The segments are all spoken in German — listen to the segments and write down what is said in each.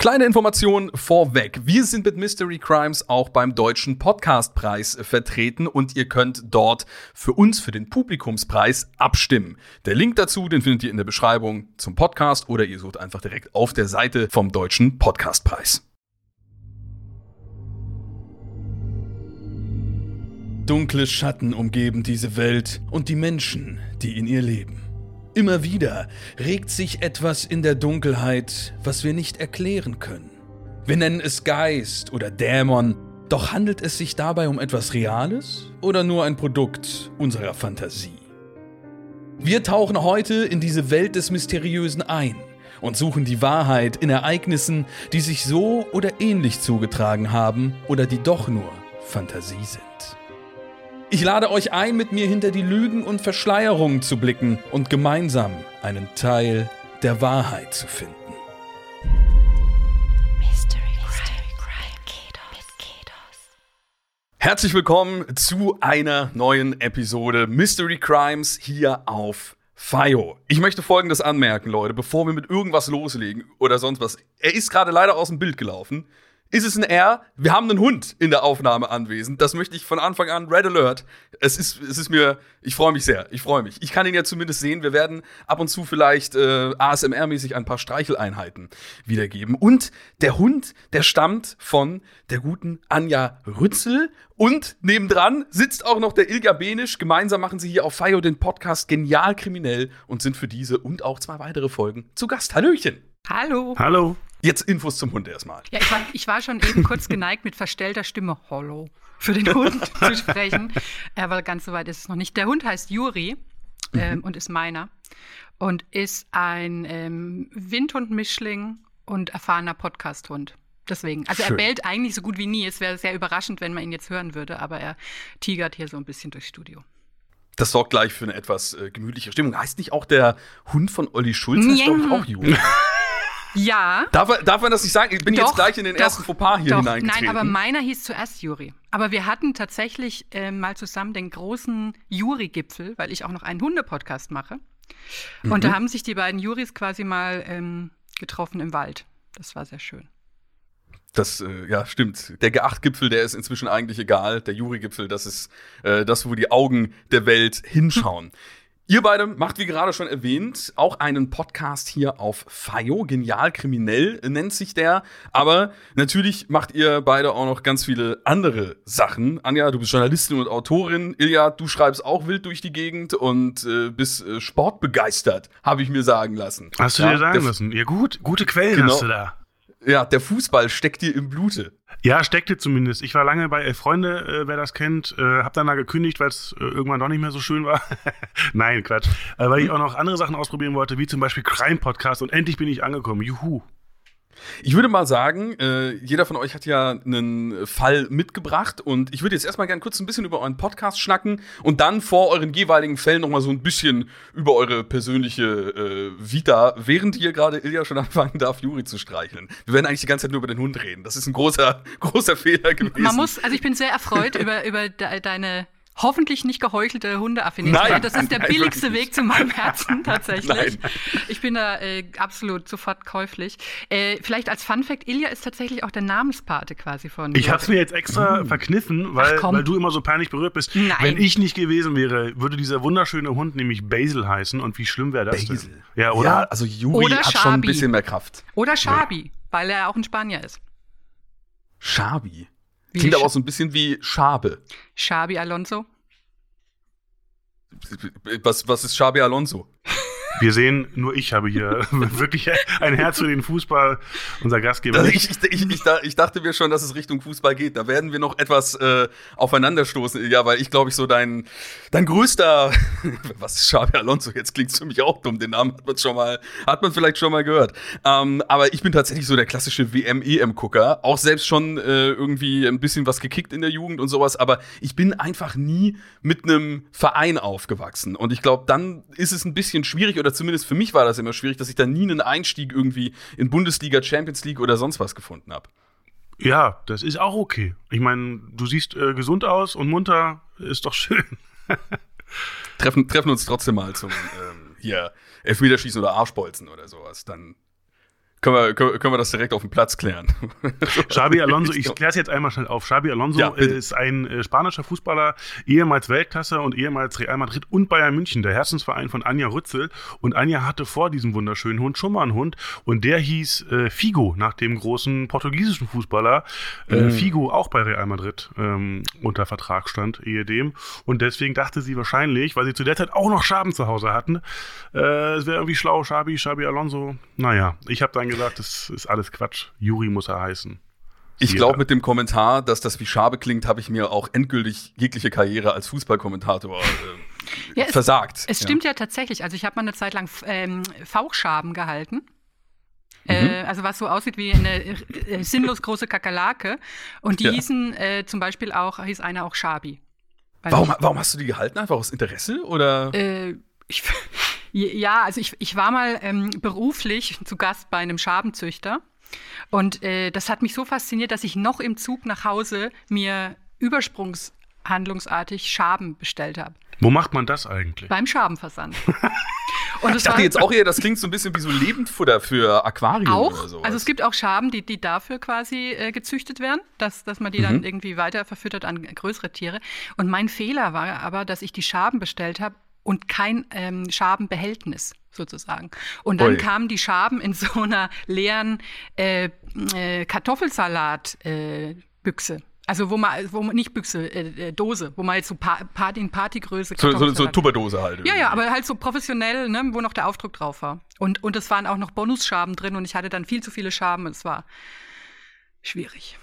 Kleine Information vorweg. Wir sind mit Mystery Crimes auch beim Deutschen Podcastpreis vertreten und ihr könnt dort für uns, für den Publikumspreis, abstimmen. Der Link dazu, den findet ihr in der Beschreibung zum Podcast oder ihr sucht einfach direkt auf der Seite vom Deutschen Podcastpreis. Dunkle Schatten umgeben diese Welt und die Menschen, die in ihr leben. Immer wieder regt sich etwas in der Dunkelheit, was wir nicht erklären können. Wir nennen es Geist oder Dämon, doch handelt es sich dabei um etwas Reales oder nur ein Produkt unserer Fantasie? Wir tauchen heute in diese Welt des Mysteriösen ein und suchen die Wahrheit in Ereignissen, die sich so oder ähnlich zugetragen haben oder die doch nur Fantasie sind. Ich lade euch ein, mit mir hinter die Lügen und Verschleierungen zu blicken und gemeinsam einen Teil der Wahrheit zu finden. Herzlich willkommen zu einer neuen Episode Mystery Crimes hier auf FIO. Ich möchte folgendes anmerken, Leute, bevor wir mit irgendwas loslegen oder sonst was. Er ist gerade leider aus dem Bild gelaufen. Ist es ein R? Wir haben einen Hund in der Aufnahme anwesend. Das möchte ich von Anfang an. Red Alert. Es ist, es ist mir, ich freue mich sehr. Ich freue mich. Ich kann ihn ja zumindest sehen. Wir werden ab und zu vielleicht äh, ASMR-mäßig ein paar Streicheleinheiten wiedergeben. Und der Hund, der stammt von der guten Anja Rützel. Und nebendran sitzt auch noch der Ilja Benisch. Gemeinsam machen sie hier auf FIO den Podcast Genial Kriminell und sind für diese und auch zwei weitere Folgen zu Gast. Hallöchen. Hallo. Hallo. Jetzt Infos zum Hund erstmal. Ja, ich war, ich war schon eben kurz geneigt, mit verstellter Stimme Hollow für den Hund zu sprechen. Aber ganz so weit ist es noch nicht. Der Hund heißt Juri ähm, mhm. und ist meiner. Und ist ein ähm, Windhund-Mischling und erfahrener Podcast-Hund. Deswegen. Also Schön. er bellt eigentlich so gut wie nie. Es wäre sehr überraschend, wenn man ihn jetzt hören würde, aber er tigert hier so ein bisschen durchs Studio. Das sorgt gleich für eine etwas äh, gemütliche Stimmung. Heißt nicht auch der Hund von Olli Schulz? Heißt, glaube ich, auch Juri. Ja. Darf, darf man das nicht sagen? Ich bin doch, jetzt gleich in den doch, ersten Fauxpas hier doch. hineingetreten. Nein, aber meiner hieß zuerst Juri. Aber wir hatten tatsächlich äh, mal zusammen den großen Juri-Gipfel, weil ich auch noch einen Hundepodcast mache. Mhm. Und da haben sich die beiden Juris quasi mal ähm, getroffen im Wald. Das war sehr schön. Das, äh, ja, stimmt. Der G8-Gipfel, der ist inzwischen eigentlich egal. Der Juri-Gipfel, das ist äh, das, wo die Augen der Welt hinschauen. Ihr beide macht, wie gerade schon erwähnt, auch einen Podcast hier auf FIO. Genial kriminell nennt sich der. Aber natürlich macht ihr beide auch noch ganz viele andere Sachen. Anja, du bist Journalistin und Autorin. Ilja, du schreibst auch wild durch die Gegend und äh, bist äh, sportbegeistert, habe ich mir sagen lassen. Hast du ja, dir sagen lassen? Ja, gut. Gute Quellen genau. hast du da. Ja, der Fußball steckt dir im Blute. Ja, steckte zumindest. Ich war lange bei Elf Freunde, äh, wer das kennt. Äh, hab dann da gekündigt, weil es äh, irgendwann doch nicht mehr so schön war. Nein, Quatsch. Äh, weil ich auch noch andere Sachen ausprobieren wollte, wie zum Beispiel Crime Podcast. Und endlich bin ich angekommen. Juhu. Ich würde mal sagen, äh, jeder von euch hat ja einen Fall mitgebracht und ich würde jetzt erstmal gerne kurz ein bisschen über euren Podcast schnacken und dann vor euren jeweiligen Fällen nochmal so ein bisschen über eure persönliche äh, Vita, während ihr gerade Ilja schon anfangen darf, Juri zu streicheln. Wir werden eigentlich die ganze Zeit nur über den Hund reden. Das ist ein großer, großer Fehler gewesen. Man muss, also ich bin sehr erfreut über, über de deine hoffentlich nicht geheuchelte Hundeaffinität. Das ist der nein, billigste Weg zu meinem Herzen tatsächlich. Nein. Ich bin da äh, absolut sofort käuflich. Äh, vielleicht als Fun Fact, Ilja ist tatsächlich auch der Namenspate quasi von. Ich habe es mir jetzt extra mhm. verkniffen, weil, weil du immer so peinlich berührt bist. Nein. Wenn ich nicht gewesen wäre, würde dieser wunderschöne Hund nämlich Basil heißen und wie schlimm wäre das Basil. Denn? Ja, oder? Ja, also Juri oder hat Schabi. schon ein bisschen mehr Kraft. Oder Shabi, ja. weil er auch ein Spanier ist. Shabi? Wie Klingt aber auch so ein bisschen wie Schabe. Schabi Alonso? Was, was ist Schabi Alonso? Wir sehen, nur ich habe hier wirklich ein Herz für den Fußball, unser Gastgeber. Ich, ich, ich, ich, dachte mir schon, dass es Richtung Fußball geht. Da werden wir noch etwas äh, aufeinanderstoßen. Ja, weil ich glaube ich so dein, dein größter, was ist Xabi Alonso? Jetzt klingt es für mich auch dumm. Den Namen hat man schon mal, hat man vielleicht schon mal gehört. Ähm, aber ich bin tatsächlich so der klassische WM-EM-Gucker. Auch selbst schon äh, irgendwie ein bisschen was gekickt in der Jugend und sowas. Aber ich bin einfach nie mit einem Verein aufgewachsen. Und ich glaube, dann ist es ein bisschen schwierig oder zumindest für mich war das immer schwierig, dass ich da nie einen Einstieg irgendwie in Bundesliga, Champions League oder sonst was gefunden habe. Ja, das ist auch okay. Ich meine, du siehst äh, gesund aus und munter, ist doch schön. treffen, treffen uns trotzdem mal zum ähm, hier Elfmeterschießen oder Arschbolzen oder sowas. Dann können wir, können wir das direkt auf dem Platz klären. Xabi Alonso, ich kläre es jetzt einmal schnell auf. Xabi Alonso ja, ist ein äh, spanischer Fußballer, ehemals Weltklasse und ehemals Real Madrid und Bayern München, der Herzensverein von Anja Rützel. Und Anja hatte vor diesem wunderschönen Hund schon mal einen Hund und der hieß äh, Figo, nach dem großen portugiesischen Fußballer. Äh, mhm. Figo auch bei Real Madrid ähm, unter Vertrag stand, ehedem. Und deswegen dachte sie wahrscheinlich, weil sie zu der Zeit auch noch Schaben zu Hause hatten, äh, es wäre irgendwie schlau, Xabi, Xabi Alonso. Naja, ich habe dann gesagt, das ist alles Quatsch. Juri muss er heißen. Ich glaube, mit dem Kommentar, dass das wie Schabe klingt, habe ich mir auch endgültig jegliche Karriere als Fußballkommentator äh, ja, versagt. Es, es ja. stimmt ja tatsächlich. Also ich habe mal eine Zeit lang ähm, Fauchschaben gehalten. Äh, mhm. also was so aussieht wie eine äh, sinnlos große Kakerlake. Und die ja. hießen äh, zum Beispiel auch, hieß einer auch Schabi. Warum, warum hast du die gehalten? Einfach aus Interesse? Oder? Ich, ja, also ich, ich war mal ähm, beruflich zu Gast bei einem Schabenzüchter. Und äh, das hat mich so fasziniert, dass ich noch im Zug nach Hause mir übersprungshandlungsartig Schaben bestellt habe. Wo macht man das eigentlich? Beim Schabenversand. Und ich dachte jetzt auch eher, das klingt so ein bisschen wie so Lebendfutter für Aquarien auch? oder sowas. Also es gibt auch Schaben, die, die dafür quasi äh, gezüchtet werden, dass, dass man die mhm. dann irgendwie weiter verfüttert an größere Tiere. Und mein Fehler war aber, dass ich die Schaben bestellt habe und kein ähm, Schabenbehältnis sozusagen. Und dann Ui. kamen die Schaben in so einer leeren äh, äh, Kartoffelsalat-Büchse. Äh, also wo man, wo man nicht Büchse, äh, äh Dose, wo man jetzt so Party in Partygröße so, so, so Tupperdose halt. Ja, ja, aber halt so professionell, ne, wo noch der Aufdruck drauf war. Und, und es waren auch noch Bonusschaben drin und ich hatte dann viel zu viele Schaben und es war schwierig.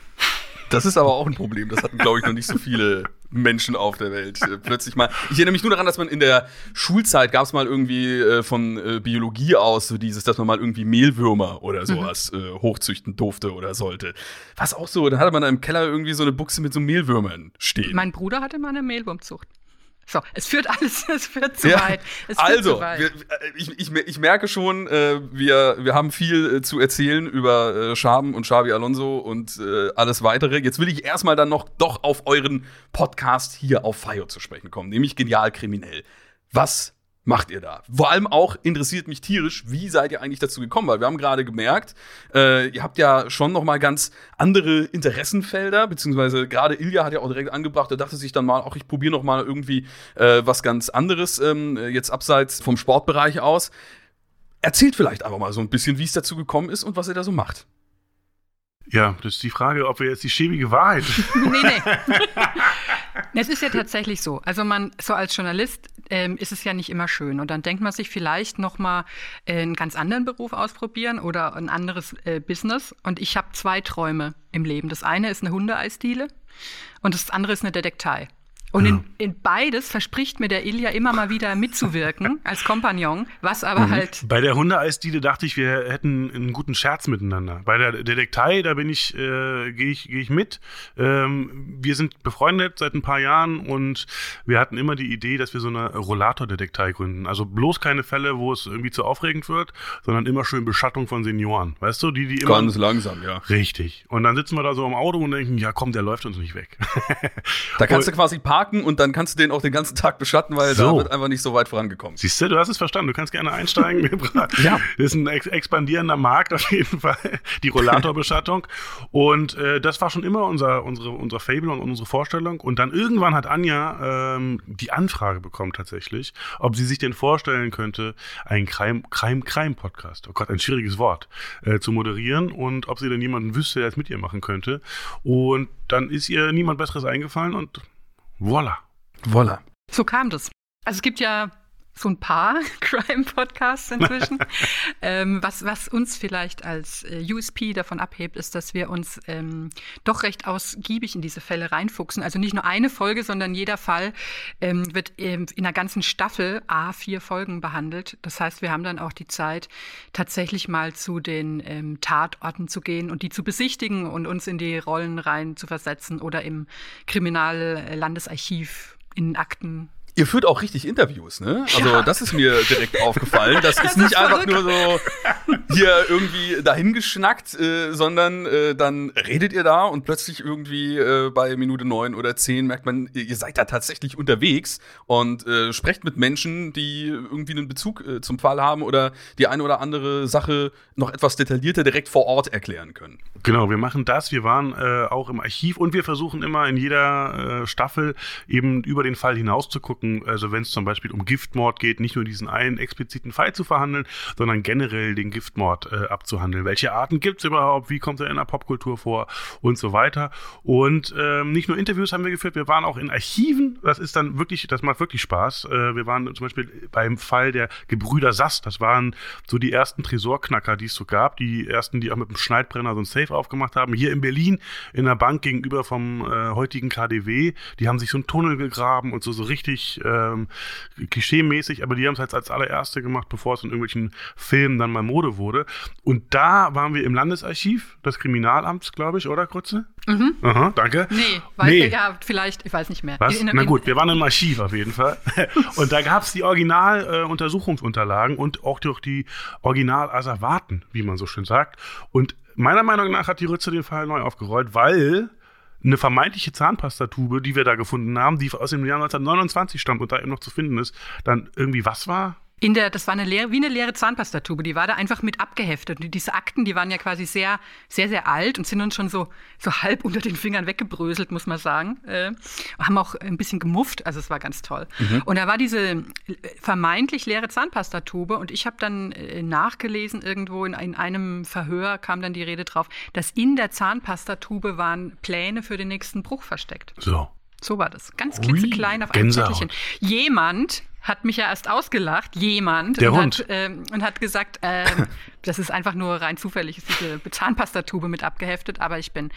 Das ist aber auch ein Problem. Das hatten, glaube ich, noch nicht so viele Menschen auf der Welt. Äh, plötzlich mal. Ich erinnere mich nur daran, dass man in der Schulzeit gab es mal irgendwie äh, von äh, Biologie aus so dieses, dass man mal irgendwie Mehlwürmer oder mhm. sowas mhm. äh, hochzüchten durfte oder sollte. Was auch so, dann hatte man da im Keller irgendwie so eine Buchse mit so Mehlwürmern stehen. Mein Bruder hatte mal eine Mehlwurmzucht. So, es führt alles, es führt zu ja, weit. also, zu weit. Wir, äh, ich, ich, ich, merke schon, äh, wir, wir haben viel äh, zu erzählen über äh, Schaben und Xabi Alonso und äh, alles weitere. Jetzt will ich erstmal dann noch doch auf euren Podcast hier auf Fire zu sprechen kommen, nämlich Genial Kriminell. Was macht ihr da? Vor allem auch interessiert mich tierisch, wie seid ihr eigentlich dazu gekommen? Weil wir haben gerade gemerkt, äh, ihr habt ja schon noch mal ganz andere Interessenfelder, beziehungsweise gerade Ilja hat ja auch direkt angebracht, er dachte sich dann mal, ach, ich probiere noch mal irgendwie äh, was ganz anderes, ähm, jetzt abseits vom Sportbereich aus. Erzählt vielleicht einfach mal so ein bisschen, wie es dazu gekommen ist und was ihr da so macht. Ja, das ist die Frage, ob wir jetzt die schäbige Wahrheit. nee, nee. Es ist ja tatsächlich so. Also man, so als Journalist ähm, ist es ja nicht immer schön. Und dann denkt man sich vielleicht noch mal äh, einen ganz anderen Beruf ausprobieren oder ein anderes äh, Business. Und ich habe zwei Träume im Leben. Das eine ist eine Hundeeisdiele und das andere ist eine Detektei. Und in, in, beides verspricht mir der Ilja immer mal wieder mitzuwirken als Kompagnon, was aber mhm. halt. Bei der Hundeeisdiele dachte ich, wir hätten einen guten Scherz miteinander. Bei der Detektei, da bin ich, äh, gehe ich, geh ich mit. Ähm, wir sind befreundet seit ein paar Jahren und wir hatten immer die Idee, dass wir so eine Rollator-Detektei gründen. Also bloß keine Fälle, wo es irgendwie zu aufregend wird, sondern immer schön Beschattung von Senioren. Weißt du, die, die immer. Ganz langsam, ja. Richtig. Und dann sitzen wir da so im Auto und denken, ja komm, der läuft uns nicht weg. da kannst und, du quasi parken parken und dann kannst du den auch den ganzen Tag beschatten, weil so. da wird einfach nicht so weit vorangekommen. Siehst du, du hast es verstanden. Du kannst gerne einsteigen. ja. Das ist ein ex expandierender Markt auf jeden Fall, die Rollatorbeschattung. Und äh, das war schon immer unser, unsere, unser Fable und unsere Vorstellung. Und dann irgendwann hat Anja ähm, die Anfrage bekommen tatsächlich, ob sie sich denn vorstellen könnte, einen Crime-Crime-Podcast, oh Gott, ein schwieriges Wort, äh, zu moderieren und ob sie denn jemanden wüsste, der es mit ihr machen könnte. Und dann ist ihr niemand Besseres eingefallen und Voila. Voila. So kam das. Also es gibt ja so ein paar Crime-Podcasts inzwischen. ähm, was, was uns vielleicht als äh, USP davon abhebt, ist, dass wir uns ähm, doch recht ausgiebig in diese Fälle reinfuchsen. Also nicht nur eine Folge, sondern jeder Fall ähm, wird in einer ganzen Staffel A vier Folgen behandelt. Das heißt, wir haben dann auch die Zeit, tatsächlich mal zu den ähm, Tatorten zu gehen und die zu besichtigen und uns in die Rollen rein zu versetzen oder im Kriminallandesarchiv in Akten Ihr führt auch richtig Interviews, ne? Also, ja. das ist mir direkt aufgefallen. Das, das ist nicht ist einfach nur so, hier irgendwie dahingeschnackt, äh, sondern äh, dann redet ihr da und plötzlich irgendwie äh, bei Minute neun oder zehn merkt man, ihr seid da tatsächlich unterwegs und äh, sprecht mit Menschen, die irgendwie einen Bezug äh, zum Fall haben oder die eine oder andere Sache noch etwas detaillierter direkt vor Ort erklären können. Genau, wir machen das. Wir waren äh, auch im Archiv und wir versuchen immer in jeder Staffel eben über den Fall hinaus zu gucken. Also wenn es zum Beispiel um Giftmord geht, nicht nur diesen einen expliziten Fall zu verhandeln, sondern generell den Giftmord äh, abzuhandeln. Welche Arten gibt es überhaupt? Wie kommt er in der Popkultur vor? Und so weiter. Und ähm, nicht nur Interviews haben wir geführt, wir waren auch in Archiven. Das ist dann wirklich, das macht wirklich Spaß. Äh, wir waren zum Beispiel beim Fall der Gebrüder Sass. Das waren so die ersten Tresorknacker, die es so gab. Die ersten, die auch mit dem Schneidbrenner so ein Safe aufgemacht haben. Hier in Berlin in der Bank gegenüber vom äh, heutigen KDW. Die haben sich so einen Tunnel gegraben und so, so richtig ähm, klischee-mäßig, aber die haben es halt als allererste gemacht, bevor es in irgendwelchen Filmen dann mal Mode wurde. Und da waren wir im Landesarchiv des Kriminalamts, glaube ich, oder Krutze? Mhm. Aha, danke. Nee, weil nee. ja, vielleicht, ich weiß nicht mehr. Was? In, in, Na gut, wir waren im Archiv auf jeden Fall. und da gab es die Original-Untersuchungsunterlagen äh, und auch durch die Original-Asservaten, wie man so schön sagt. Und meiner Meinung nach hat die Rütze den Fall neu aufgerollt, weil eine vermeintliche Zahnpastatube, die wir da gefunden haben, die aus dem Jahr 1929 stammt und da eben noch zu finden ist, dann irgendwie was war? In der, das war eine leere, wie eine leere Zahnpastatube. Die war da einfach mit abgeheftet. Und diese Akten, die waren ja quasi sehr, sehr, sehr alt und sind uns schon so, so halb unter den Fingern weggebröselt, muss man sagen. Äh, haben auch ein bisschen gemufft. Also es war ganz toll. Mhm. Und da war diese äh, vermeintlich leere Zahnpastatube. Und ich habe dann äh, nachgelesen irgendwo in, in einem Verhör kam dann die Rede drauf, dass in der Zahnpastatube waren Pläne für den nächsten Bruch versteckt. So. So war das. Ganz klitzeklein auf einem Zettelchen. Jemand hat mich ja erst ausgelacht, jemand, Der und, Hund. Hat, ähm, und hat gesagt, äh, das ist einfach nur rein zufällig, ist diese Zahnpastatube mit abgeheftet, aber ich bin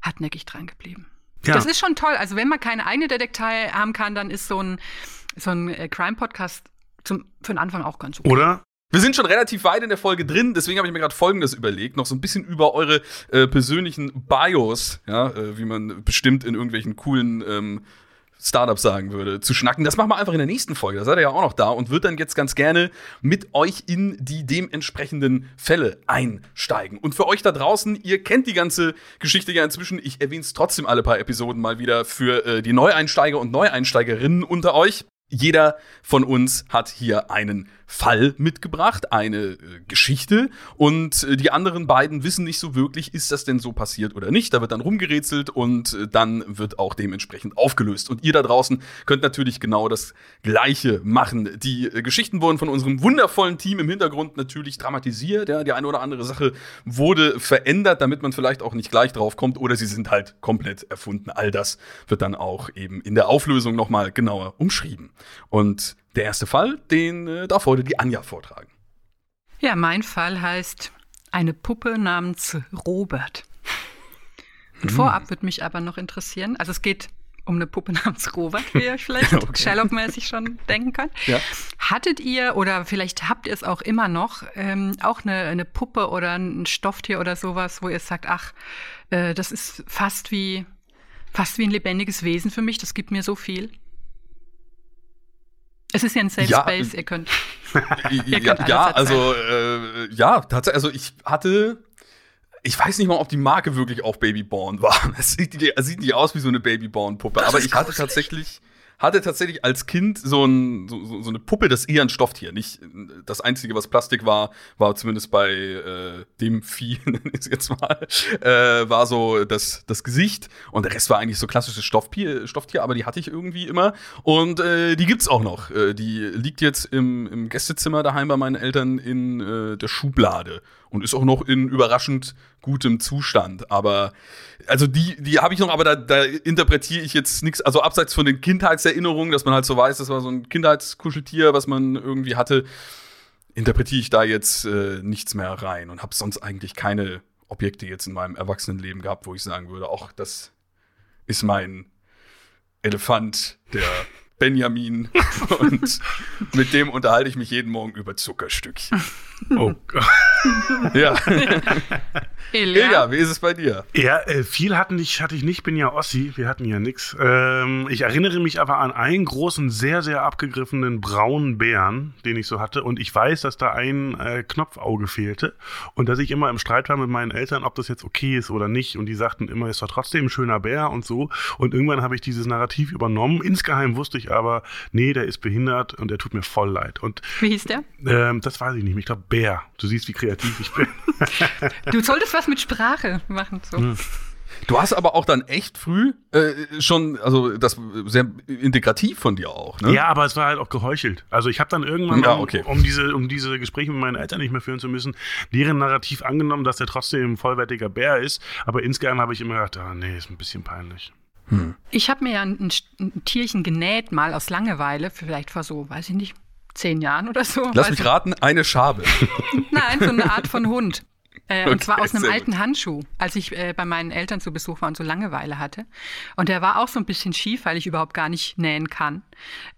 hartnäckig dran geblieben. Ja. Das ist schon toll. Also wenn man keine eigene Detektei haben kann, dann ist so ein, so ein äh, Crime-Podcast für den Anfang auch ganz okay. Oder wir sind schon relativ weit in der Folge drin, deswegen habe ich mir gerade Folgendes überlegt, noch so ein bisschen über eure äh, persönlichen Bios, ja, äh, wie man bestimmt in irgendwelchen coolen ähm, Startups sagen würde, zu schnacken. Das machen wir einfach in der nächsten Folge. Da seid ihr ja auch noch da und wird dann jetzt ganz gerne mit euch in die dementsprechenden Fälle einsteigen. Und für euch da draußen, ihr kennt die ganze Geschichte ja inzwischen. Ich erwähne es trotzdem alle paar Episoden mal wieder für äh, die Neueinsteiger und Neueinsteigerinnen unter euch. Jeder von uns hat hier einen Fall mitgebracht, eine äh, Geschichte und äh, die anderen beiden wissen nicht so wirklich, ist das denn so passiert oder nicht. Da wird dann rumgerätselt und äh, dann wird auch dementsprechend aufgelöst. Und ihr da draußen könnt natürlich genau das Gleiche machen. Die äh, Geschichten wurden von unserem wundervollen Team im Hintergrund natürlich dramatisiert. Ja, die eine oder andere Sache wurde verändert, damit man vielleicht auch nicht gleich drauf kommt oder sie sind halt komplett erfunden. All das wird dann auch eben in der Auflösung nochmal genauer umschrieben. Und der erste Fall, den äh, darf heute die Anja vortragen. Ja, mein Fall heißt eine Puppe namens Robert. Und hm. vorab würde mich aber noch interessieren, also es geht um eine Puppe namens Robert, wie ihr vielleicht okay. Sherlock-mäßig schon denken könnt. Ja. Hattet ihr oder vielleicht habt ihr es auch immer noch, ähm, auch eine, eine, Puppe oder ein Stofftier oder sowas, wo ihr sagt, ach, äh, das ist fast wie, fast wie ein lebendiges Wesen für mich, das gibt mir so viel? Es ist ja ein Safe ja, Space, ihr könnt. ihr könnt ja, ja also äh, ja, tatsächlich. Also ich hatte, ich weiß nicht mal, ob die Marke wirklich auch Babyborn war. Es sieht, es sieht nicht aus wie so eine Babyborn-Puppe, aber ich hatte tatsächlich hatte tatsächlich als Kind so, ein, so, so eine Puppe, das eher ein Stofftier. Nicht das Einzige, was Plastik war, war zumindest bei äh, dem Vieh, ist jetzt mal, äh, war so das, das Gesicht. Und der Rest war eigentlich so klassisches Stofftier, Stofftier aber die hatte ich irgendwie immer. Und äh, die gibt's auch noch. Äh, die liegt jetzt im, im Gästezimmer daheim bei meinen Eltern in äh, der Schublade und ist auch noch in überraschend gutem Zustand. Aber also die, die habe ich noch, aber da, da interpretiere ich jetzt nichts. Also abseits von den Kindheitserinnerungen, dass man halt so weiß, das war so ein Kindheitskuscheltier, was man irgendwie hatte, interpretiere ich da jetzt äh, nichts mehr rein und habe sonst eigentlich keine Objekte jetzt in meinem Erwachsenenleben gehabt, wo ich sagen würde, auch das ist mein Elefant, der Benjamin. Und mit dem unterhalte ich mich jeden Morgen über Zuckerstückchen. Oh Gott. Ja. Ilja. Ilja, wie ist es bei dir? Ja, äh, viel hatten ich, hatte ich nicht, bin ja Ossi, wir hatten ja nix. Ähm, ich erinnere mich aber an einen großen, sehr, sehr abgegriffenen braunen Bären, den ich so hatte. Und ich weiß, dass da ein äh, Knopfauge fehlte und dass ich immer im Streit war mit meinen Eltern, ob das jetzt okay ist oder nicht. Und die sagten immer, ist doch trotzdem ein schöner Bär und so. Und irgendwann habe ich dieses Narrativ übernommen. Insgeheim wusste ich aber, nee, der ist behindert und der tut mir voll leid. Und Wie hieß der? ähm, das weiß ich nicht. mehr. Ich glaube, Bär. Du siehst, wie kreativ ich bin. Du solltest was mit Sprache machen. So. Du hast aber auch dann echt früh äh, schon, also das sehr integrativ von dir auch, ne? Ja, aber es war halt auch geheuchelt. Also ich habe dann irgendwann, Ja, um, okay. um, diese, um diese Gespräche mit meinen Eltern nicht mehr führen zu müssen, deren Narrativ angenommen, dass er trotzdem ein vollwertiger Bär ist. Aber insgeheim habe ich immer gedacht, ah, nee, ist ein bisschen peinlich. Ich habe mir ja ein, ein Tierchen genäht, mal aus Langeweile, vielleicht vor so, weiß ich nicht, zehn Jahren oder so. Lass mich ich- raten, eine Schabe. Nein, so eine Art von Hund. Äh, und Okay, zwar aus einem alten Handschuh, als ich äh, bei meinen Eltern zu Besuch war und so Langeweile hatte. Und der war auch so ein bisschen schief, weil ich überhaupt gar nicht nähen kann.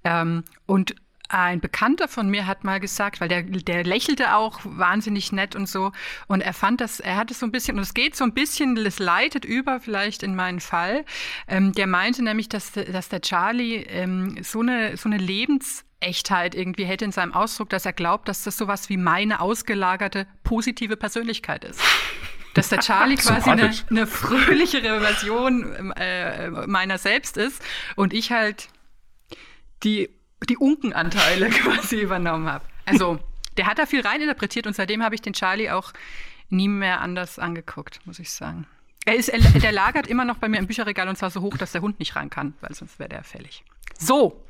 Ähm, und ein Bekannter von mir hat mal gesagt, weil der, der lächelte auch wahnsinnig nett und so. Und er fand das, er hatte so ein bisschen, und es geht so ein bisschen, es leitet über vielleicht in meinen Fall. Ähm, der meinte nämlich, dass, dass der Charlie ähm, so eine, so eine Lebensechtheit irgendwie hätte in seinem Ausdruck, dass er glaubt, dass das sowas wie meine ausgelagerte positive Persönlichkeit ist. Dass der Charlie quasi eine, eine fröhlichere Version äh, meiner selbst ist und ich halt die, die Unkenanteile quasi übernommen habe. Also, der hat da viel reininterpretiert und seitdem habe ich den Charlie auch nie mehr anders angeguckt, muss ich sagen. Er ist, er, der lagert immer noch bei mir im Bücherregal und zwar so hoch, dass der Hund nicht ran kann, weil sonst wäre der fällig. So,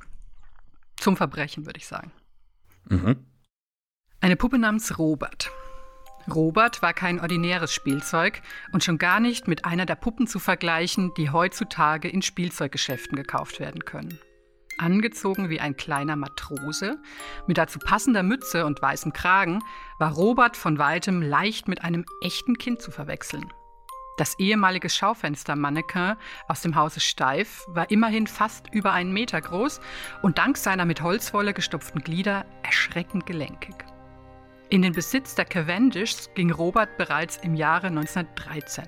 zum Verbrechen, würde ich sagen. Mhm. Eine Puppe namens Robert. Robert war kein ordinäres Spielzeug und schon gar nicht mit einer der Puppen zu vergleichen, die heutzutage in Spielzeuggeschäften gekauft werden können. Angezogen wie ein kleiner Matrose, mit dazu passender Mütze und weißem Kragen, war Robert von weitem leicht mit einem echten Kind zu verwechseln. Das ehemalige Schaufenstermannequin aus dem Hause Steif war immerhin fast über einen Meter groß und dank seiner mit Holzwolle gestopften Glieder erschreckend gelenkig. In den Besitz der Cavendishs ging Robert bereits im Jahre 1913.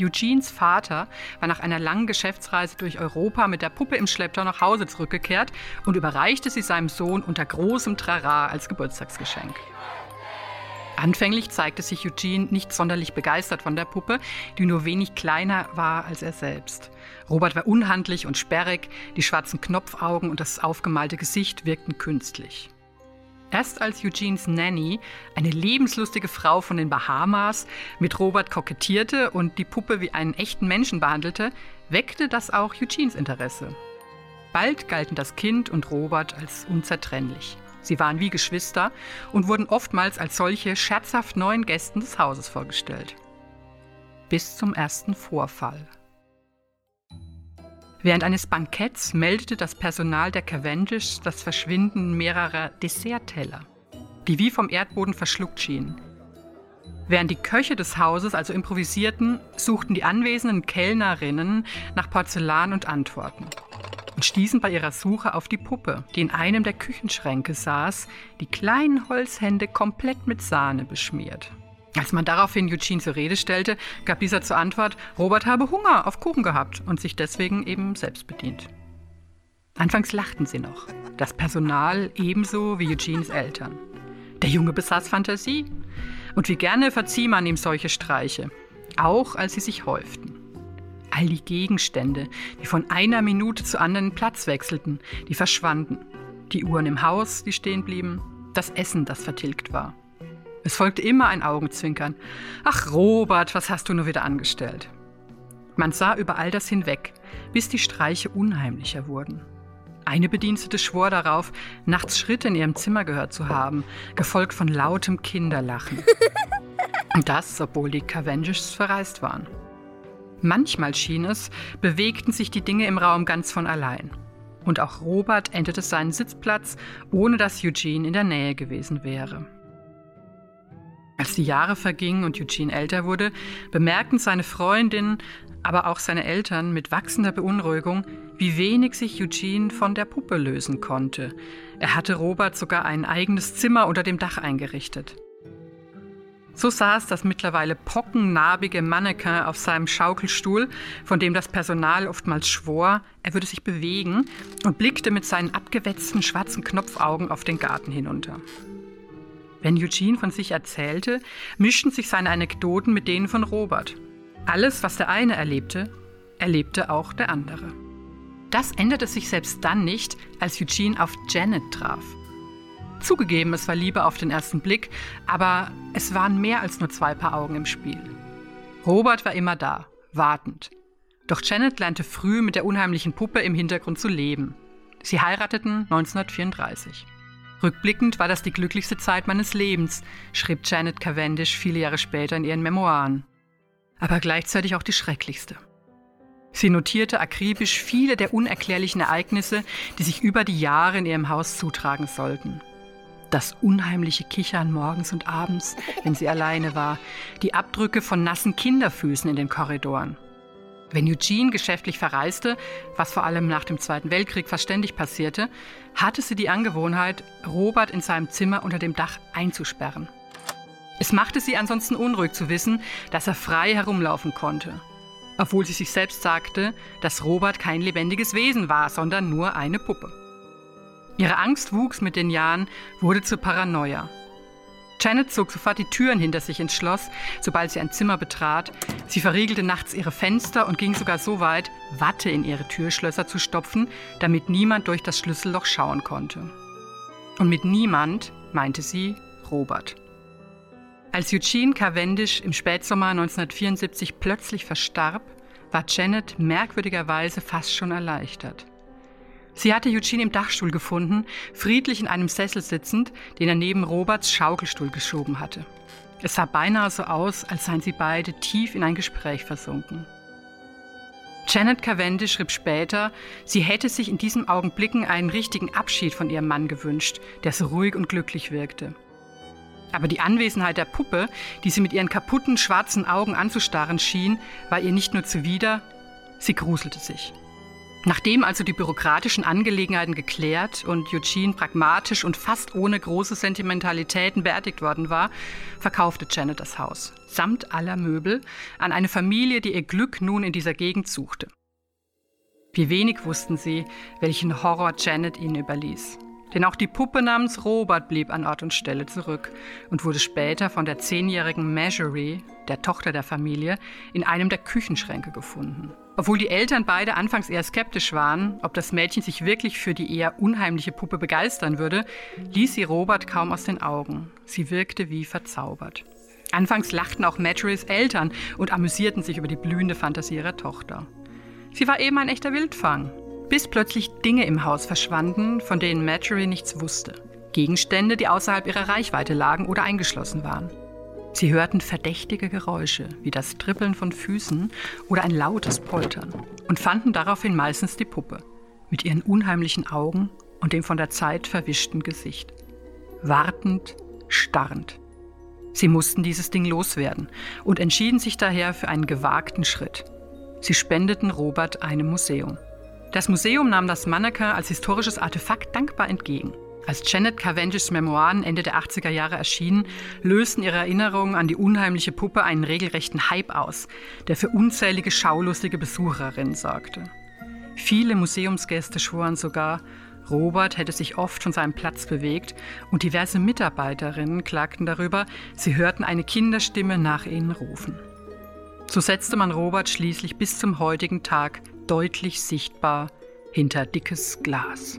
Eugenes Vater war nach einer langen Geschäftsreise durch Europa mit der Puppe im Schlepptau nach Hause zurückgekehrt und überreichte sie seinem Sohn unter großem Trara als Geburtstagsgeschenk. Anfänglich zeigte sich Eugene nicht sonderlich begeistert von der Puppe, die nur wenig kleiner war als er selbst. Robert war unhandlich und sperrig, die schwarzen Knopfaugen und das aufgemalte Gesicht wirkten künstlich. Erst als Eugenes Nanny, eine lebenslustige Frau von den Bahamas, mit Robert kokettierte und die Puppe wie einen echten Menschen behandelte, weckte das auch Eugenes Interesse. Bald galten das Kind und Robert als unzertrennlich. Sie waren wie Geschwister und wurden oftmals als solche scherzhaft neuen Gästen des Hauses vorgestellt. Bis zum ersten Vorfall. Während eines Banketts meldete das Personal der Cavendish das Verschwinden mehrerer Dessertteller, die wie vom Erdboden verschluckt schienen. Während die Köche des Hauses also improvisierten, suchten die anwesenden Kellnerinnen nach Porzellan und Antworten und stießen bei ihrer Suche auf die Puppe, die in einem der Küchenschränke saß, die kleinen Holzhände komplett mit Sahne beschmiert. Als man daraufhin Eugene zur Rede stellte, gab dieser zur Antwort, Robert habe Hunger auf Kuchen gehabt und sich deswegen eben selbst bedient. Anfangs lachten sie noch, das Personal ebenso wie Eugenes Eltern. Der Junge besaß Fantasie und wie gerne verzieh man ihm solche Streiche, auch als sie sich häuften. All die Gegenstände, die von einer Minute zur anderen Platz wechselten, die verschwanden. Die Uhren im Haus, die stehen blieben, das Essen, das vertilgt war. Es folgte immer ein Augenzwinkern. Ach, Robert, was hast du nur wieder angestellt? Man sah über all das hinweg, bis die Streiche unheimlicher wurden. Eine Bedienstete schwor darauf, nachts Schritte in ihrem Zimmer gehört zu haben, gefolgt von lautem Kinderlachen. Und das, obwohl die Cavendishs verreist waren. Manchmal schien es, bewegten sich die Dinge im Raum ganz von allein. Und auch Robert änderte seinen Sitzplatz, ohne dass Eugene in der Nähe gewesen wäre. Als die Jahre vergingen und Eugene älter wurde, bemerkten seine Freundinnen, aber auch seine Eltern mit wachsender Beunruhigung, wie wenig sich Eugene von der Puppe lösen konnte. Er hatte Robert sogar ein eigenes Zimmer unter dem Dach eingerichtet. So saß das mittlerweile pockennarbige Mannequin auf seinem Schaukelstuhl, von dem das Personal oftmals schwor, er würde sich bewegen, und blickte mit seinen abgewetzten schwarzen Knopfaugen auf den Garten hinunter. Wenn Eugene von sich erzählte, mischten sich seine Anekdoten mit denen von Robert. Alles, was der eine erlebte, erlebte auch der andere. Das änderte sich selbst dann nicht, als Eugene auf Janet traf. Zugegeben, es war Liebe auf den ersten Blick, aber es waren mehr als nur zwei Paar Augen im Spiel. Robert war immer da, wartend. Doch Janet lernte früh mit der unheimlichen Puppe im Hintergrund zu leben. Sie heirateten 1934. Rückblickend war das die glücklichste Zeit meines Lebens, schrieb Janet Cavendish viele Jahre später in ihren Memoiren. Aber gleichzeitig auch die schrecklichste. Sie notierte akribisch viele der unerklärlichen Ereignisse, die sich über die Jahre in ihrem Haus zutragen sollten. Das unheimliche Kichern morgens und abends, wenn sie alleine war, die Abdrücke von nassen Kinderfüßen in den Korridoren, wenn Eugene geschäftlich verreiste, was vor allem nach dem Zweiten Weltkrieg verständig passierte, hatte sie die Angewohnheit, Robert in seinem Zimmer unter dem Dach einzusperren. Es machte sie ansonsten unruhig zu wissen, dass er frei herumlaufen konnte, obwohl sie sich selbst sagte, dass Robert kein lebendiges Wesen war, sondern nur eine Puppe. Ihre Angst wuchs mit den Jahren, wurde zur Paranoia. Janet zog sofort die Türen hinter sich ins Schloss, sobald sie ein Zimmer betrat. Sie verriegelte nachts ihre Fenster und ging sogar so weit, Watte in ihre Türschlösser zu stopfen, damit niemand durch das Schlüsselloch schauen konnte. Und mit niemand meinte sie Robert. Als Eugene Cavendish im Spätsommer 1974 plötzlich verstarb, war Janet merkwürdigerweise fast schon erleichtert. Sie hatte Eugene im Dachstuhl gefunden, friedlich in einem Sessel sitzend, den er neben Roberts Schaukelstuhl geschoben hatte. Es sah beinahe so aus, als seien sie beide tief in ein Gespräch versunken. Janet Cavendish schrieb später, sie hätte sich in diesem Augenblicken einen richtigen Abschied von ihrem Mann gewünscht, der so ruhig und glücklich wirkte. Aber die Anwesenheit der Puppe, die sie mit ihren kaputten schwarzen Augen anzustarren schien, war ihr nicht nur zuwider, sie gruselte sich. Nachdem also die bürokratischen Angelegenheiten geklärt und Eugene pragmatisch und fast ohne große Sentimentalitäten beerdigt worden war, verkaufte Janet das Haus, samt aller Möbel, an eine Familie, die ihr Glück nun in dieser Gegend suchte. Wie wenig wussten sie, welchen Horror Janet ihnen überließ. Denn auch die Puppe namens Robert blieb an Ort und Stelle zurück und wurde später von der zehnjährigen Marjorie, der Tochter der Familie, in einem der Küchenschränke gefunden. Obwohl die Eltern beide anfangs eher skeptisch waren, ob das Mädchen sich wirklich für die eher unheimliche Puppe begeistern würde, ließ sie Robert kaum aus den Augen. Sie wirkte wie verzaubert. Anfangs lachten auch Marjories Eltern und amüsierten sich über die blühende Fantasie ihrer Tochter. Sie war eben ein echter Wildfang bis plötzlich Dinge im Haus verschwanden, von denen Marjorie nichts wusste. Gegenstände, die außerhalb ihrer Reichweite lagen oder eingeschlossen waren. Sie hörten verdächtige Geräusche, wie das Trippeln von Füßen oder ein lautes Poltern, und fanden daraufhin meistens die Puppe, mit ihren unheimlichen Augen und dem von der Zeit verwischten Gesicht. Wartend, starrend. Sie mussten dieses Ding loswerden und entschieden sich daher für einen gewagten Schritt. Sie spendeten Robert einem Museum. Das Museum nahm das Mannequin als historisches Artefakt dankbar entgegen. Als Janet Cavendishs Memoiren Ende der 80er Jahre erschienen, lösten ihre Erinnerungen an die unheimliche Puppe einen regelrechten Hype aus, der für unzählige schaulustige Besucherinnen sorgte. Viele Museumsgäste schworen sogar, Robert hätte sich oft von seinem Platz bewegt und diverse Mitarbeiterinnen klagten darüber, sie hörten eine Kinderstimme nach ihnen rufen. So setzte man Robert schließlich bis zum heutigen Tag deutlich sichtbar hinter dickes Glas.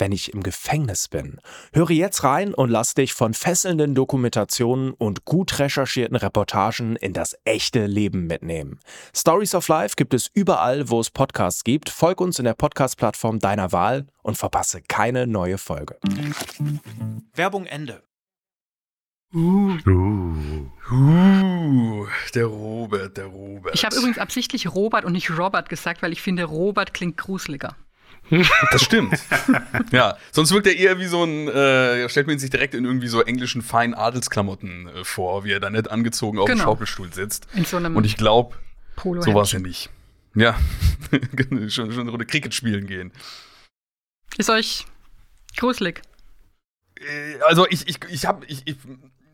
wenn ich im Gefängnis bin? Höre jetzt rein und lass dich von fesselnden Dokumentationen und gut recherchierten Reportagen in das echte Leben mitnehmen. Stories of Life gibt es überall, wo es Podcasts gibt. Folg uns in der Podcast-Plattform deiner Wahl und verpasse keine neue Folge. Werbung Ende. Uh. Uh, der Robert, der Robert. Ich habe übrigens absichtlich Robert und nicht Robert gesagt, weil ich finde, Robert klingt gruseliger. Das stimmt. ja, sonst wirkt er eher wie so ein, äh, stellt man sich direkt in irgendwie so englischen feinen Adelsklamotten äh, vor, wie er da nett angezogen auf dem Genau. Schaukelstuhl sitzt. In so einem Und ich glaube, so war es ja nicht. Ja, schon, schon eine Runde Cricket spielen gehen. Ist euch gruselig? Äh, Also ich, ich, ich habe ich, ich,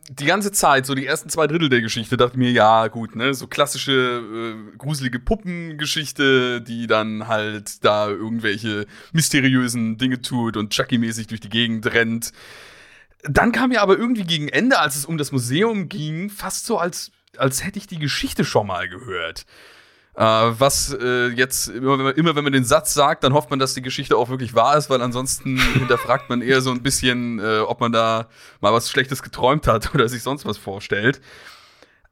die ganze Zeit, so die ersten zwei Drittel der Geschichte, dachte ich mir, ja gut, ne, so klassische äh, gruselige Puppengeschichte, die dann halt da irgendwelche mysteriösen Dinge tut und Chucky-mäßig durch die Gegend rennt. Dann kam mir aber irgendwie gegen Ende, als es um das Museum ging, fast so, als, als hätte ich die Geschichte schon mal gehört. Äh, was äh, jetzt, immer wenn, man, immer wenn man den Satz sagt, dann hofft man, dass die Geschichte auch wirklich wahr ist, weil ansonsten hinterfragt man eher so ein bisschen, äh, ob man da mal was Schlechtes geträumt hat oder sich sonst was vorstellt.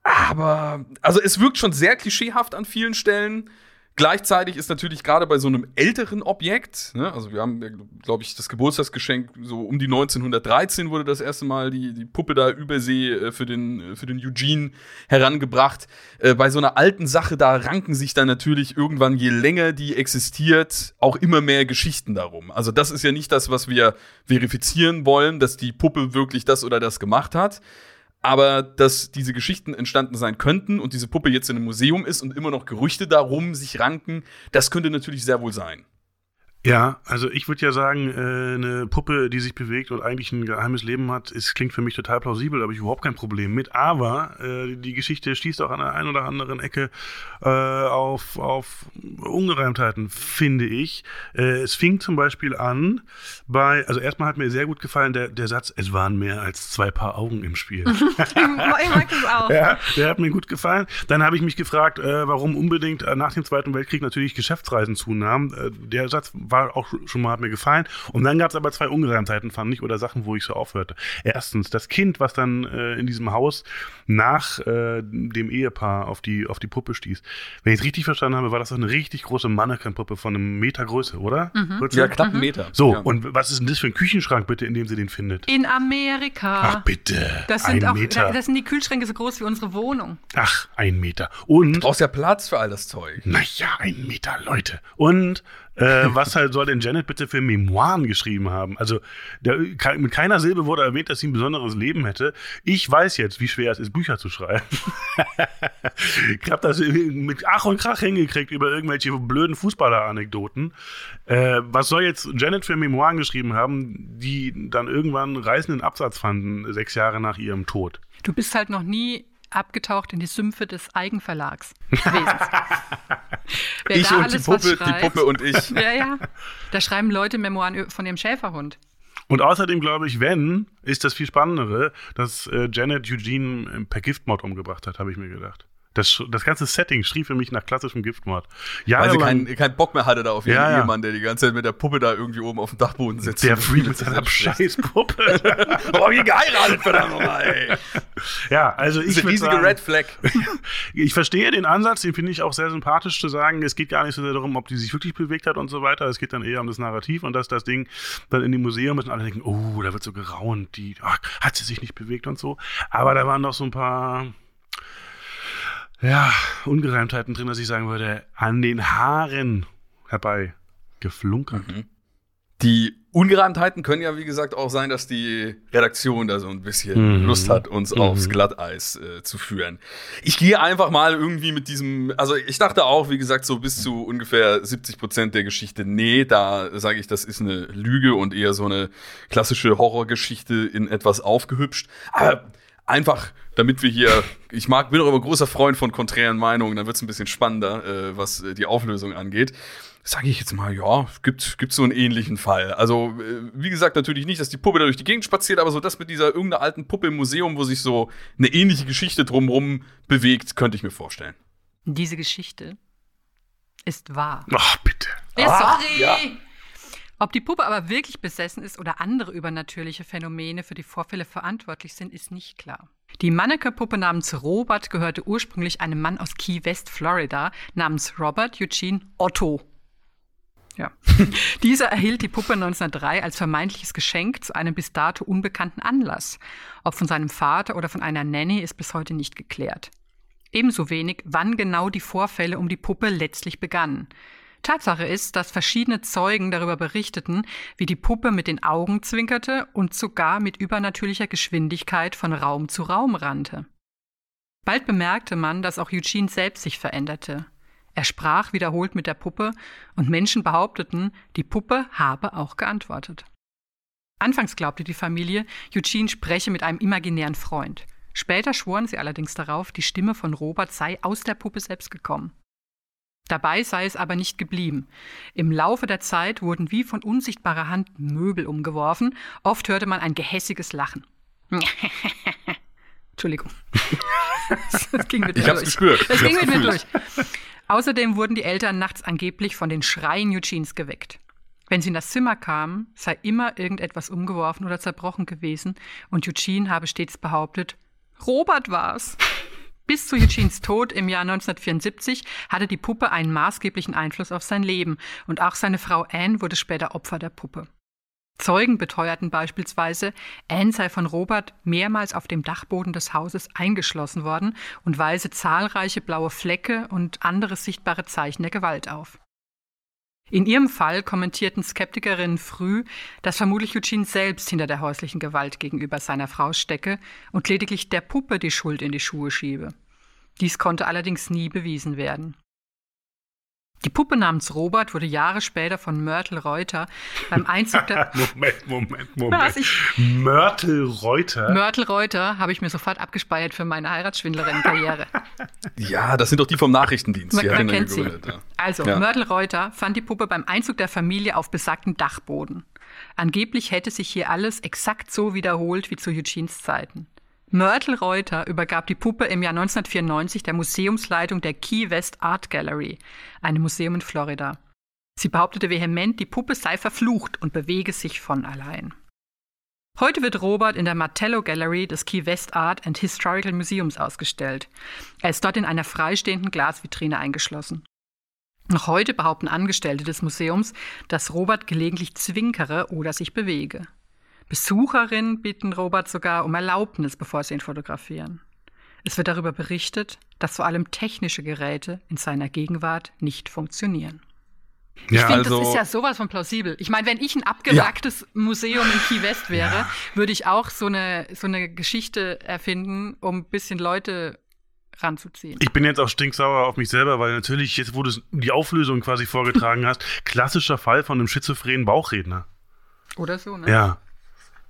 Aber, also es wirkt schon sehr klischeehaft an vielen Stellen. Gleichzeitig ist natürlich gerade bei so einem älteren Objekt, ne, also wir haben, glaube ich, das Geburtstagsgeschenk, so um die 1913 wurde das erste Mal die, die Puppe da übersee äh, für, den, äh, für den Eugene herangebracht. Äh, bei so einer alten Sache, da ranken sich dann natürlich irgendwann, je länger die existiert, auch immer mehr Geschichten darum. Also das ist ja nicht das, was wir verifizieren wollen, dass die Puppe wirklich das oder das gemacht hat. Aber dass diese Geschichten entstanden sein könnten und diese Puppe jetzt in einem Museum ist und immer noch Gerüchte darum sich ranken, das könnte natürlich sehr wohl sein. Ja, also ich würde ja sagen, äh, eine Puppe, die sich bewegt und eigentlich ein geheimes Leben hat, ist, klingt für mich total plausibel, da habe ich überhaupt kein Problem mit. Aber äh, die Geschichte stieß auch an der einen oder anderen Ecke äh, auf, auf Ungereimtheiten, finde ich. Äh, es fing zum Beispiel an bei, also erstmal hat mir sehr gut gefallen der, der Satz, es waren mehr als zwei Paar Augen im Spiel. ich mag das auch. Ja, der hat mir gut gefallen. Dann habe ich mich gefragt, äh, warum unbedingt äh, nach dem Zweiten Weltkrieg natürlich Geschäftsreisen zunahmen. Äh, der Satz war auch schon mal, hat mir gefallen. Und dann gab es aber zwei Ungereimtheiten, fand ich, oder Sachen, wo ich so aufhörte. Erstens, das Kind, was dann äh, in diesem Haus nach äh, dem Ehepaar auf die, auf die Puppe stieß. Wenn ich es richtig verstanden habe, war das doch eine richtig große Mannequin-Puppe von einem Meter Größe, oder? Kurze? Ja, knapp einen Meter. So, ja. und was ist denn das für ein Küchenschrank, bitte, in dem sie den findet? In Amerika. Ach, bitte. das sind ein auch, Meter. das sind die Kühlschränke so groß wie unsere Wohnung. Ach, ein Meter. Und Du brauchst ja Platz für all das Zeug. Naja, ein Meter, Leute. Und äh, was halt soll denn Janet bitte für Memoiren geschrieben haben? Also der, mit keiner Silbe wurde erwähnt, dass sie ein besonderes Leben hätte. Ich weiß jetzt, wie schwer es ist, Bücher zu schreiben. ich hab das mit Ach und Krach hingekriegt über irgendwelche blöden Fußballer-Anekdoten. Äh, was soll jetzt Janet für Memoiren geschrieben haben, die dann irgendwann reißenden Absatz fanden, sechs Jahre nach ihrem Tod? Du bist halt noch nie abgetaucht in die Sümpfe des Eigenverlags ich und die Puppe, die schreibt- Puppe und ich. Ja, ja. Da schreiben Leute Memoiren von ihrem Schäferhund. Und außerdem glaube ich, wenn, ist das viel Spannendere, dass äh, Janet Eugene äh, per Giftmord umgebracht hat, habe ich mir gedacht. Das, das ganze Setting schrie für mich nach klassischem Giftmord. Weil sie Jahrelang keinen keinen Bock mehr hatte da auf ihren Ja, ja. Ehemann, der die ganze Zeit mit der Puppe da irgendwie oben auf dem Dachboden sitzt. der Freak mit seiner scheiß Puppe. Warum ihr geheiratet, verdammt nochmal, ey? ja, also ich würd riesige sagen, Red Flag. Ich verstehe den Ansatz, den finde ich auch sehr sympathisch zu sagen, es geht gar nicht so sehr darum, ob die sich wirklich bewegt hat und so weiter. Es geht dann eher um das Narrativ und dass das Ding dann in dem Museum ist und alle denken, oh, da wird so geraunt, die ach, hat sie sich nicht bewegt und so. Aber da waren noch so ein paar ja, Ungereimtheiten drin, dass ich sagen würde, an den Haaren herbei geflunkert. Die Ungereimtheiten können ja, wie gesagt, auch sein, dass die Redaktion da so ein bisschen Mhm. Lust hat, uns Mhm. aufs Glatteis äh, zu führen. Ich gehe einfach mal irgendwie mit diesem, also ich dachte auch, wie gesagt, so bis zu ungefähr 70 Prozent der Geschichte, nee, da sage ich, das ist eine Lüge und eher so eine klassische Horrorgeschichte in etwas aufgehübscht. Aber einfach, damit wir hier, ich mag, bin auch immer großer Freund von konträren Meinungen, dann wird es ein bisschen spannender, äh, was äh, die Auflösung angeht sage ich jetzt mal, ja, gibt gibt so einen ähnlichen Fall. Also, äh, wie gesagt, natürlich nicht, dass die Puppe da durch die Gegend spaziert, aber so das mit dieser irgendeiner alten Puppe im Museum, wo sich so eine ähnliche Geschichte drumherum bewegt, könnte ich mir vorstellen. Diese Geschichte ist wahr. Ach, bitte. Ja, Ah, sorry. ja. Ob die Puppe aber wirklich besessen ist oder andere übernatürliche Phänomene für die Vorfälle verantwortlich sind, ist nicht klar. Die Manneke-Puppe namens Robert gehörte ursprünglich einem Mann aus Key West, Florida, namens Robert Eugene Otto. Ja. Dieser erhielt die Puppe 1903 als vermeintliches Geschenk zu einem bis dato unbekannten Anlass. Ob von seinem Vater oder von einer Nanny ist bis heute nicht geklärt. Ebenso wenig, wann genau die Vorfälle um die Puppe letztlich begannen. Tatsache ist, dass verschiedene Zeugen darüber berichteten, wie die Puppe mit den Augen zwinkerte und sogar mit übernatürlicher Geschwindigkeit von Raum zu Raum rannte. Bald bemerkte man, dass auch Eugene selbst sich veränderte. Er sprach wiederholt mit der Puppe und Menschen behaupteten, die Puppe habe auch geantwortet. Anfangs glaubte die Familie, Eugene spreche mit einem imaginären Freund. Später schworen sie allerdings darauf, die Stimme von Robert sei aus der Puppe selbst gekommen. Dabei sei es aber nicht geblieben. Im Laufe der Zeit wurden wie von unsichtbarer Hand Möbel umgeworfen. Oft hörte man ein gehässiges Lachen. Entschuldigung. Das ging mit mir ich hab's durch. gespürt. Das ging mit mir durch. Außerdem wurden die Eltern nachts angeblich von den Schreien Eugenes geweckt. Wenn sie in das Zimmer kamen, sei immer irgendetwas umgeworfen oder zerbrochen gewesen und Eugene habe stets behauptet, Robert war's. Bis zu Eugenes Tod im Jahr 1974 hatte die Puppe einen maßgeblichen Einfluss auf sein Leben und auch seine Frau Anne wurde später Opfer der Puppe. Zeugen beteuerten beispielsweise, Anne sei von Robert mehrmals auf dem Dachboden des Hauses eingeschlossen worden und weise zahlreiche blaue Flecke und andere sichtbare Zeichen der Gewalt auf. In ihrem Fall kommentierten Skeptikerinnen früh, dass vermutlich Eugene selbst hinter der häuslichen Gewalt gegenüber seiner Frau stecke und lediglich der Puppe die Schuld in die Schuhe schiebe. Dies konnte allerdings nie bewiesen werden. Die Puppe namens Robert wurde Jahre später von Mörtel Reuter beim Einzug der. Moment, Moment, Moment. Mörtel Reuter? Mörtel Reuter habe ich mir sofort abgespeichert für meine Heiratsschwindlerin-Karriere. ja, das sind doch die vom Nachrichtendienst. Man, man kennt sie. Ja. Also, ja. Mörtel Reuter fand die Puppe beim Einzug der Familie auf besagten Dachboden. Angeblich hätte sich hier alles exakt so wiederholt wie zu Eugenes Zeiten. Mörtel Reuter übergab die Puppe im Jahr 1994 der Museumsleitung der Key West Art Gallery, einem Museum in Florida. Sie behauptete vehement, die Puppe sei verflucht und bewege sich von allein. Heute wird Robert in der Martello Gallery des Key West Art and Historical Museums ausgestellt. Er ist dort in einer freistehenden Glasvitrine eingeschlossen. Noch heute behaupten Angestellte des Museums, dass Robert gelegentlich zwinkere oder sich bewege. Besucherinnen bitten Robert sogar um Erlaubnis, bevor sie ihn fotografieren. Es wird darüber berichtet, dass vor allem technische Geräte in seiner Gegenwart nicht funktionieren. Ich ja, finde, also, das ist ja sowas von plausibel. Ich meine, wenn ich ein abgewracktes ja. Museum in Key West wäre, ja. würde ich auch so eine, so eine Geschichte erfinden, um ein bisschen Leute ranzuziehen. Ich bin jetzt auch stinksauer auf mich selber, weil natürlich, jetzt wo du die Auflösung quasi vorgetragen hast, klassischer Fall von einem schizophrenen Bauchredner. Oder so, ne? Ja.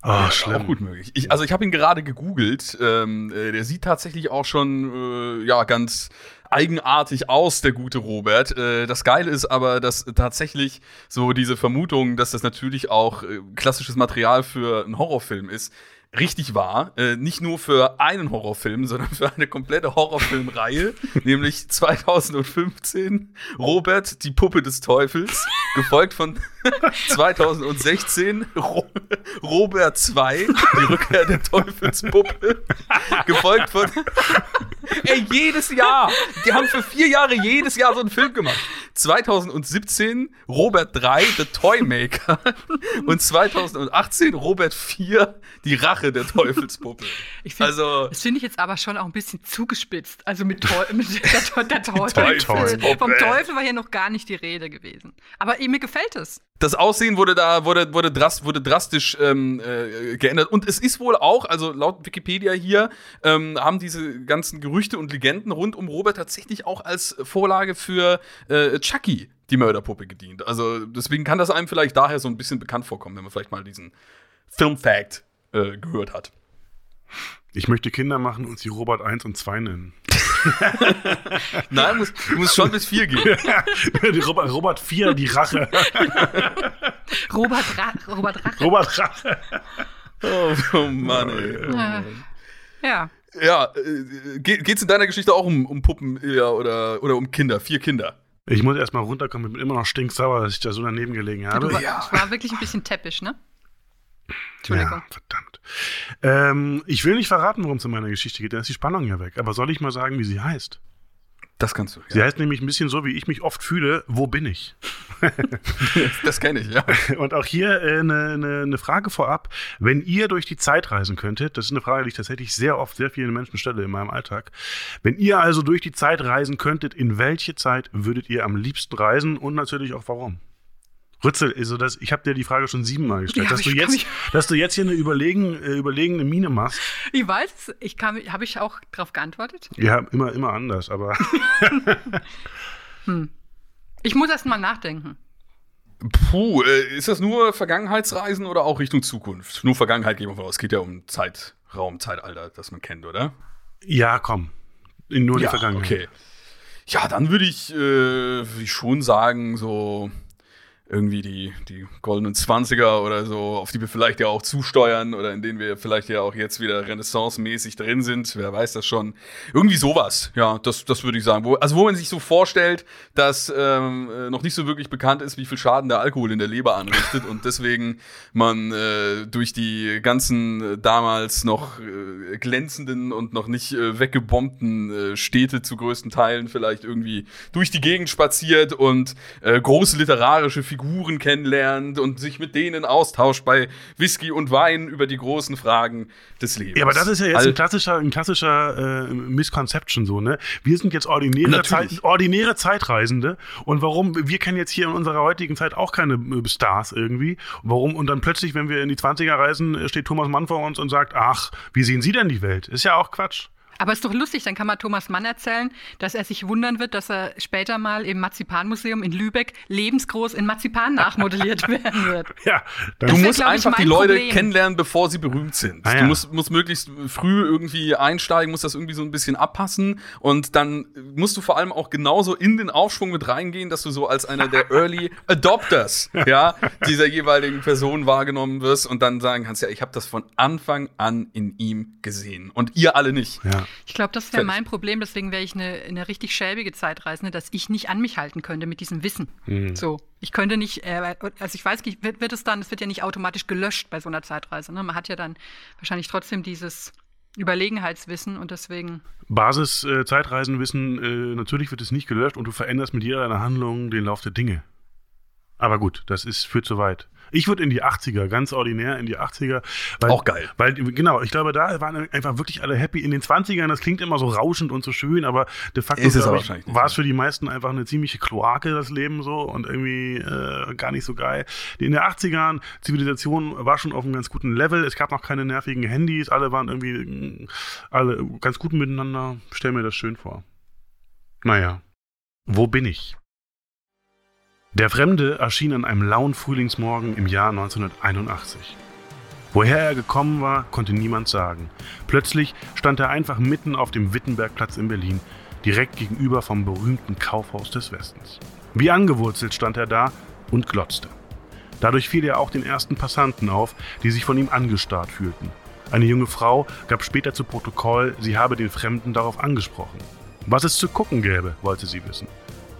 Oh, schlimm. Auch gut möglich. Ich, also ich habe ihn gerade gegoogelt. Ähm, äh, der sieht tatsächlich auch schon äh, ja ganz eigenartig aus, der gute Robert. Äh, das Geile ist aber, dass tatsächlich so diese Vermutung, dass das natürlich auch äh, klassisches Material für einen Horrorfilm ist, richtig war. Äh, nicht nur für einen Horrorfilm, sondern für eine komplette Horrorfilmreihe, nämlich 2015 Robert, die Puppe des Teufels, gefolgt von 2016 Ro Robert 2, die Rückkehr der Teufelspuppe, gefolgt von Ey, jedes Jahr. Die haben für vier Jahre jedes Jahr so einen Film gemacht. 2017 Robert 3, The Toymaker. Und 2018 Robert 4, Die Rache der Teufelspuppe. Ich find, also, das finde ich jetzt aber schon auch ein bisschen zugespitzt. Also mit, Teu mit der, der Teufel. Vom Teufel war hier noch gar nicht die Rede gewesen. Aber mir gefällt es das Aussehen wurde da wurde wurde, drast, wurde drastisch ähm, äh, geändert und es ist wohl auch also laut Wikipedia hier ähm, haben diese ganzen Gerüchte und Legenden rund um Robert tatsächlich auch als Vorlage für äh, Chucky die Mörderpuppe gedient also deswegen kann das einem vielleicht daher so ein bisschen bekannt vorkommen wenn man vielleicht mal diesen Filmfact äh, gehört hat ich möchte Kinder machen und sie Robert 1 und 2 nennen Nein, muss, muss schon bis vier gehen. Robert, Robert 4, die Rache. Robert, Ra Robert Rache. Robert Rache. Oh, oh Mann, ey. Oh Mann. Ja. Ja, äh, geht, geht's in deiner Geschichte auch um, um Puppen ja, oder, oder um Kinder? Vier Kinder? Ich muss erstmal runterkommen, ich bin immer noch stinksauer, dass ich da so daneben gelegen habe. Du war, Ja. Ich war wirklich ein bisschen täppisch, ne? Ja, verdammt. Ähm, ich will nicht verraten, worum es in meiner Geschichte geht, dann ist die Spannung ja weg. Aber soll ich mal sagen, wie sie heißt? Das kannst du. Sie Ja. heißt nämlich ein bisschen so, wie ich mich oft fühle, wo bin ich? Das kenne ich, ja. Und auch hier eine äh, ne, ne, ne Frage vorab. Wenn ihr durch die Zeit reisen könntet, das ist eine Frage, die ich tatsächlich sehr oft sehr vielen Menschen stelle in meinem Alltag. Wenn ihr also durch die Zeit reisen könntet, in welche Zeit würdet ihr am liebsten reisen und natürlich auch warum? Rützel, also das, ich habe dir die Frage schon siebenmal gestellt, dass du, jetzt, dass du jetzt hier eine überlegen, äh, überlegene Miene machst. Ich weiß, ich habe ich auch darauf geantwortet? Ja, immer, immer anders, aber Ich muss erst mal nachdenken. Puh, äh, ist das nur Vergangenheitsreisen oder auch Richtung Zukunft? Nur Vergangenheit gehen wir von aus. Es geht ja um Zeitraum, Zeitalter, das man kennt, oder? ja, komm. In nur die Vergangenheit. okay. Ja, dann würde ich, äh, würd ich schon sagen, so irgendwie die, die goldenen Zwanziger oder so, auf die wir vielleicht ja auch zusteuern oder in denen wir vielleicht ja auch jetzt wieder renaissance-mäßig drin sind. Wer weiß das schon. Irgendwie sowas, ja, das, das würde ich sagen. Wo, also wo man sich so vorstellt, dass ähm, äh, noch nicht so wirklich bekannt ist, wie viel Schaden der Alkohol in der Leber anrichtet und deswegen man äh, durch die ganzen äh, damals noch äh, glänzenden und noch nicht äh, weggebombten äh, Städte zu größten Teilen vielleicht irgendwie durch die Gegend spaziert und große literarische Figuren kennenlernt und sich mit denen austauscht bei Whisky und Wein über die großen Fragen des Lebens. Ja, aber das ist ja jetzt All- ein klassischer, ein klassischer äh, Misconception so, ne? Wir sind jetzt ordinäre. Zeit, ordinäre Zeitreisende und warum, wir kennen jetzt hier in unserer heutigen Zeit auch keine äh, Stars irgendwie. Warum? Und dann plötzlich, wenn wir in die 20er reisen, steht Thomas Mann vor uns und sagt, ach, wie sehen Sie denn die Welt? Ist ja auch Quatsch. Aber ist doch lustig, dann kann man Thomas Mann erzählen, dass er sich wundern wird, dass er später mal im Marzipanmuseum in Lübeck lebensgroß in Marzipan nachmodelliert werden wird. Ja, dann Du Das wär, musst einfach die Leute Problem. kennenlernen, bevor sie berühmt sind. Ah, ja. Du musst, musst möglichst früh irgendwie einsteigen, musst das irgendwie so ein bisschen abpassen und dann musst du vor allem auch genauso in den Aufschwung mit reingehen, dass du so als einer der Early Adopters ja, dieser jeweiligen Person wahrgenommen wirst und dann sagen kannst, ja, ich habe das von Anfang an in ihm gesehen und ihr alle nicht. ja. Ich glaube, das wäre mein Problem, deswegen wäre ich eine, eine richtig schäbige Zeitreisende, dass ich nicht an mich halten könnte mit diesem Wissen. So, ich könnte nicht, äh, also ich weiß nicht, wird, wird es dann, es wird ja nicht automatisch gelöscht bei so einer Zeitreise. Ne? Man hat ja dann wahrscheinlich trotzdem dieses Überlegenheitswissen und deswegen, Basis äh, Zeitreisenwissen, äh, natürlich wird es nicht gelöscht und du veränderst mit jeder deiner Handlungen den Lauf der Dinge. Aber gut, das ist führt zu weit. Ich würde in die 80er, ganz ordinär in die 80er. Weil, Auch geil. Weil, genau, ich glaube, da waren einfach wirklich alle happy. In den 20ern, das klingt immer so rauschend und so schön, aber de facto Ist es ich, nicht, war es für die meisten einfach eine ziemliche Kloake, das Leben so und irgendwie äh, gar nicht so geil. In den 80ern, Zivilisation war schon auf einem ganz guten Level. Es gab noch keine nervigen Handys, alle waren irgendwie mh, alle ganz gut miteinander. Stell mir das schön vor. Naja, wo bin ich? Der Fremde erschien an einem lauen Frühlingsmorgen im Jahr 1981. Woher er gekommen war, konnte niemand sagen. Plötzlich stand er einfach mitten auf dem Wittenbergplatz in Berlin, direkt gegenüber vom berühmten Kaufhaus des Westens. Wie angewurzelt stand er da und glotzte. Dadurch fiel er auch den ersten Passanten auf, die sich von ihm angestarrt fühlten. Eine junge Frau gab später zu Protokoll, sie habe den Fremden darauf angesprochen. Was es zu gucken gäbe, wollte sie wissen.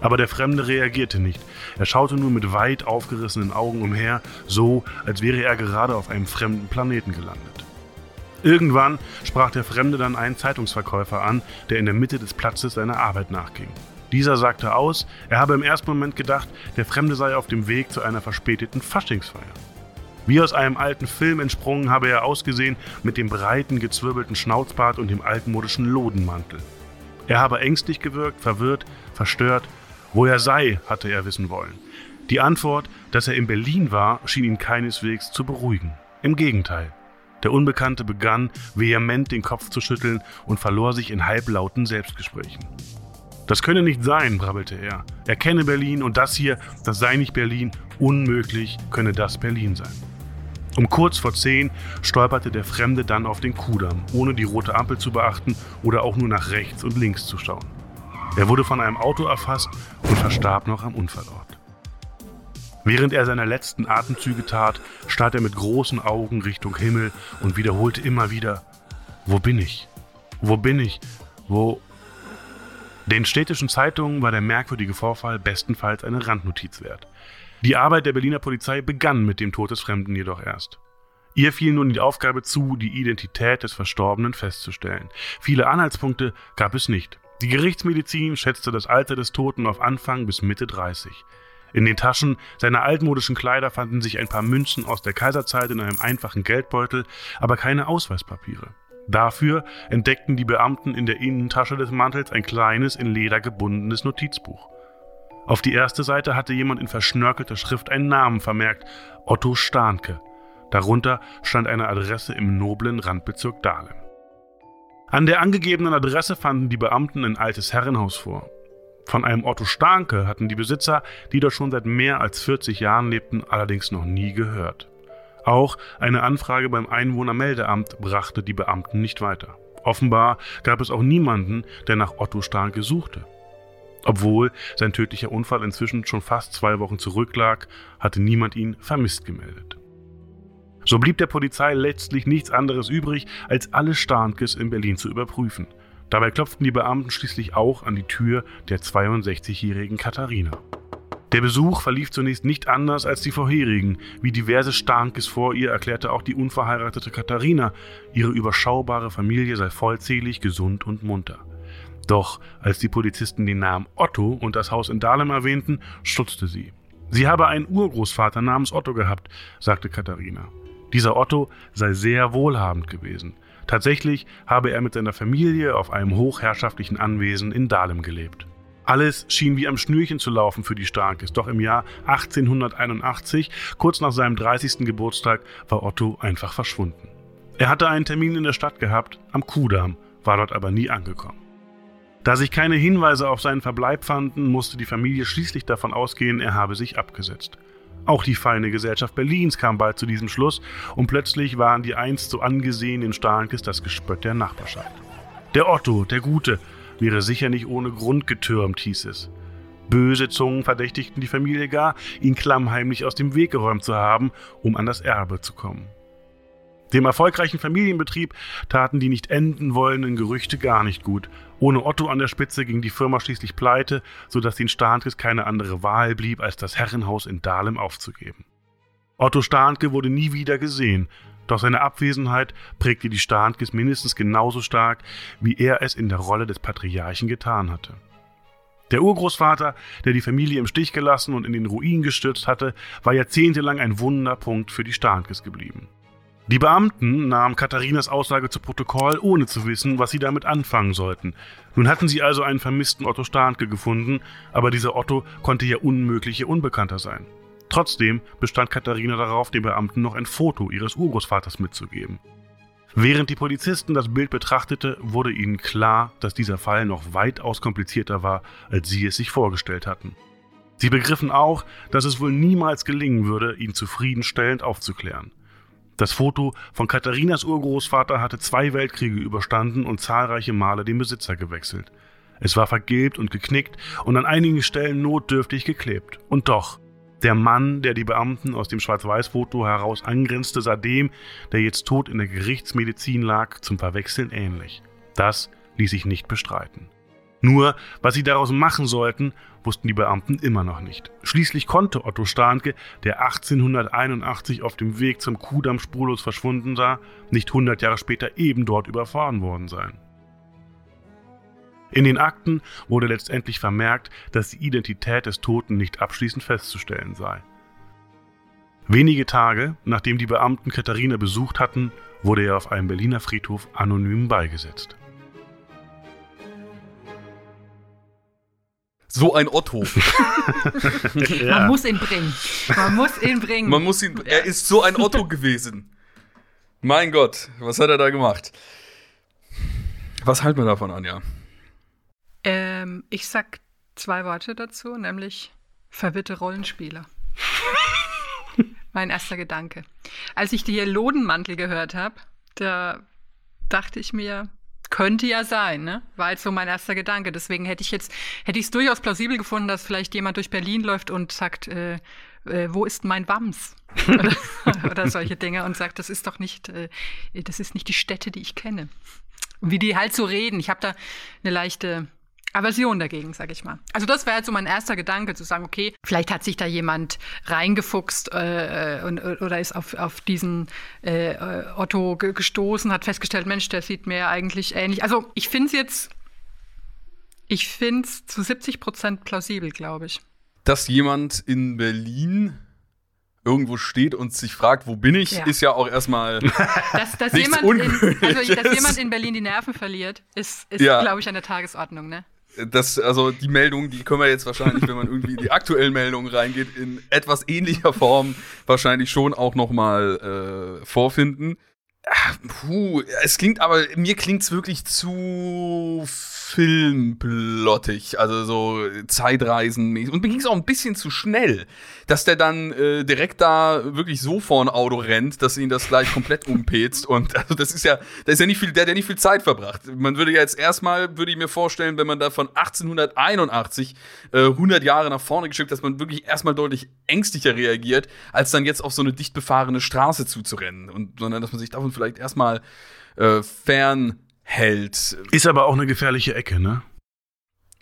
Aber der Fremde reagierte nicht. Er schaute nur mit weit aufgerissenen Augen umher, so als wäre er gerade auf einem fremden Planeten gelandet. Irgendwann sprach der Fremde dann einen Zeitungsverkäufer an, der in der Mitte des Platzes seiner Arbeit nachging. Dieser sagte aus, er habe im ersten Moment gedacht, der Fremde sei auf dem Weg zu einer verspäteten Faschingsfeier. Wie aus einem alten Film entsprungen habe er ausgesehen mit dem breiten, gezwirbelten Schnauzbart und dem altmodischen Lodenmantel. Er habe ängstlich gewirkt, verwirrt, verstört. Wo er sei, hatte er wissen wollen. Die Antwort, dass er in Berlin war, schien ihn keineswegs zu beruhigen. Im Gegenteil. Der Unbekannte begann, vehement den Kopf zu schütteln und verlor sich in halblauten Selbstgesprächen. Das könne nicht sein, brabbelte er. Er kenne Berlin und das hier, das sei nicht Berlin. Unmöglich könne das Berlin sein. Um kurz vor zehn stolperte der Fremde dann auf den Kudamm, ohne die rote Ampel zu beachten oder auch nur nach rechts und links zu schauen. Er wurde von einem Auto erfasst und verstarb noch am Unfallort. Während er seine letzten Atemzüge tat, starrt er mit großen Augen Richtung Himmel und wiederholte immer wieder, wo bin ich? Wo bin ich? Wo... Den städtischen Zeitungen war der merkwürdige Vorfall bestenfalls eine Randnotiz wert. Die Arbeit der Berliner Polizei begann mit dem Tod des Fremden jedoch erst. Ihr fiel nun die Aufgabe zu, die Identität des Verstorbenen festzustellen. Viele Anhaltspunkte gab es nicht. Die Gerichtsmedizin schätzte das Alter des Toten auf Anfang bis Mitte 30. In den Taschen seiner altmodischen Kleider fanden sich ein paar Münzen aus der Kaiserzeit in einem einfachen Geldbeutel, aber keine Ausweispapiere. Dafür entdeckten die Beamten in der Innentasche des Mantels ein kleines, in Leder gebundenes Notizbuch. Auf die erste Seite hatte jemand in verschnörkelter Schrift einen Namen vermerkt, Otto Stahnke. Darunter stand eine Adresse im noblen Randbezirk Dahlem. An der angegebenen Adresse fanden die Beamten ein altes Herrenhaus vor. Von einem Otto Stahnke hatten die Besitzer, die dort schon seit mehr als 40 Jahren lebten, allerdings noch nie gehört. Auch eine Anfrage beim Einwohnermeldeamt brachte die Beamten nicht weiter. Offenbar gab es auch niemanden, der nach Otto Stahnke suchte. Obwohl sein tödlicher Unfall inzwischen schon fast zwei Wochen zurücklag, hatte niemand ihn vermisst gemeldet. So blieb der Polizei letztlich nichts anderes übrig, als alle Starnkes in Berlin zu überprüfen. Dabei klopften die Beamten schließlich auch an die Tür der 62-jährigen Katharina. Der Besuch verlief zunächst nicht anders als die vorherigen. Wie diverse Starnkes vor ihr erklärte auch die unverheiratete Katharina, ihre überschaubare Familie sei vollzählig, gesund und munter. Doch als die Polizisten den Namen Otto und das Haus in Dahlem erwähnten, stutzte sie. Sie habe einen Urgroßvater namens Otto gehabt, sagte Katharina. Dieser Otto sei sehr wohlhabend gewesen. Tatsächlich habe er mit seiner Familie auf einem hochherrschaftlichen Anwesen in Dahlem gelebt. Alles schien wie am Schnürchen zu laufen für die Starkes, doch im Jahr 1881, kurz nach seinem 30. Geburtstag, war Otto einfach verschwunden. Er hatte einen Termin in der Stadt gehabt, am Kudamm, war dort aber nie angekommen. Da sich keine Hinweise auf seinen Verbleib fanden, musste die Familie schließlich davon ausgehen, er habe sich abgesetzt. Auch die feine Gesellschaft Berlins kam bald zu diesem Schluss und plötzlich waren die einst so angesehenen Starkes das Gespött der Nachbarschaft. Der Otto, der Gute, wäre sicher nicht ohne Grund getürmt, hieß es. Böse Zungen verdächtigten die Familie gar, ihn klammheimlich aus dem Weg geräumt zu haben, um an das Erbe zu kommen. Dem erfolgreichen Familienbetrieb taten die nicht enden wollenden Gerüchte gar nicht gut. Ohne Otto an der Spitze ging die Firma schließlich pleite, sodass den Starnkes keine andere Wahl blieb, als das Herrenhaus in Dahlem aufzugeben. Otto Starnke wurde nie wieder gesehen, doch seine Abwesenheit prägte die Starnkes mindestens genauso stark, wie er es in der Rolle des Patriarchen getan hatte. Der Urgroßvater, der die Familie im Stich gelassen und in den Ruin gestürzt hatte, war jahrzehntelang ein Wunderpunkt für die Starnkes geblieben. Die Beamten nahmen Katharinas Aussage zu Protokoll, ohne zu wissen, was sie damit anfangen sollten. Nun hatten sie also einen vermissten Otto Starnke gefunden, aber dieser Otto konnte ja unmöglich ihr Unbekannter sein. Trotzdem bestand Katharina darauf, den Beamten noch ein Foto ihres Urgroßvaters mitzugeben. Während die Polizisten das Bild betrachtete, wurde ihnen klar, dass dieser Fall noch weitaus komplizierter war, als sie es sich vorgestellt hatten. Sie begriffen auch, dass es wohl niemals gelingen würde, ihn zufriedenstellend aufzuklären. Das Foto von Katharinas Urgroßvater hatte zwei Weltkriege überstanden und zahlreiche Male den Besitzer gewechselt. Es war vergilbt und geknickt und an einigen Stellen notdürftig geklebt. Und doch, der Mann, der die Beamten aus dem Schwarz-Weiß-Foto heraus angrenzte, sah dem, der jetzt tot in der Gerichtsmedizin lag, zum Verwechseln ähnlich. Das ließ sich nicht bestreiten. Nur, was sie daraus machen sollten, wussten die Beamten immer noch nicht. Schließlich konnte Otto Stahnke, der 1881 auf dem Weg zum Kudamm spurlos verschwunden sah, nicht 100 Jahre später eben dort überfahren worden sein. In den Akten wurde letztendlich vermerkt, dass die Identität des Toten nicht abschließend festzustellen sei. Wenige Tage, nachdem die Beamten Katharina besucht hatten, wurde er auf einem Berliner Friedhof anonym beigesetzt. So ein Otto. ja. Man muss ihn bringen. Man muss ihn bringen. Man muss ihn, er ist so ein Otto gewesen. Mein Gott, was hat er da gemacht? Was halten wir davon, Anja? Ähm, ich sag zwei Worte dazu, nämlich verwirrte Rollenspieler. mein erster Gedanke. Als ich die Lodenmantel gehört habe, da dachte ich mir, könnte ja sein, ne? War jetzt so mein erster Gedanke. Deswegen hätte ich jetzt, hätte ich es durchaus plausibel gefunden, dass vielleicht jemand durch Berlin läuft und sagt, äh, äh, wo ist mein Wams? oder, oder, solche Dinge und sagt, das ist doch nicht, äh, das ist nicht die Städte, die ich kenne. Wie die halt so reden. Ich habe da eine leichte Aversion dagegen, sag ich mal. Also das wäre jetzt so mein erster Gedanke, zu sagen, okay, vielleicht hat sich da jemand reingefuchst äh, und, oder ist auf, auf diesen äh, Otto gestoßen, hat festgestellt, Mensch, der sieht mir eigentlich ähnlich. Also ich finde es jetzt, ich finde es zu 70 Prozent plausibel, glaube ich. Dass jemand in Berlin irgendwo steht und sich fragt, wo bin ich, ja. ist ja auch erstmal. dass, dass, jemand in, also, dass jemand in Berlin die Nerven verliert, ist, ist ja. glaube ich, an der Tagesordnung, ne? Das, also die Meldung, die können wir jetzt wahrscheinlich, wenn man irgendwie in die aktuellen Meldungen reingeht, in etwas ähnlicher Form wahrscheinlich schon auch noch mal äh, vorfinden. Ach, puh, es klingt aber, mir klingt es wirklich zu filmplottig, also so Zeitreisen Und mir ging es auch ein bisschen zu schnell, dass der dann äh, direkt da wirklich so vor ein Auto rennt, dass ihn das gleich komplett umpetzt. Und also das ist ja, da ist ja nicht viel, der hat ja nicht viel Zeit verbracht. Man würde ja jetzt erstmal, würde ich mir vorstellen, wenn man da von 1881 äh, 100 Jahre nach vorne geschickt, dass man wirklich erstmal deutlich ängstlicher reagiert, als dann jetzt auf so eine dicht befahrene Straße zuzurennen. Und sondern dass man sich davon vielleicht erstmal äh, fern hält. Ist aber auch eine gefährliche Ecke, ne?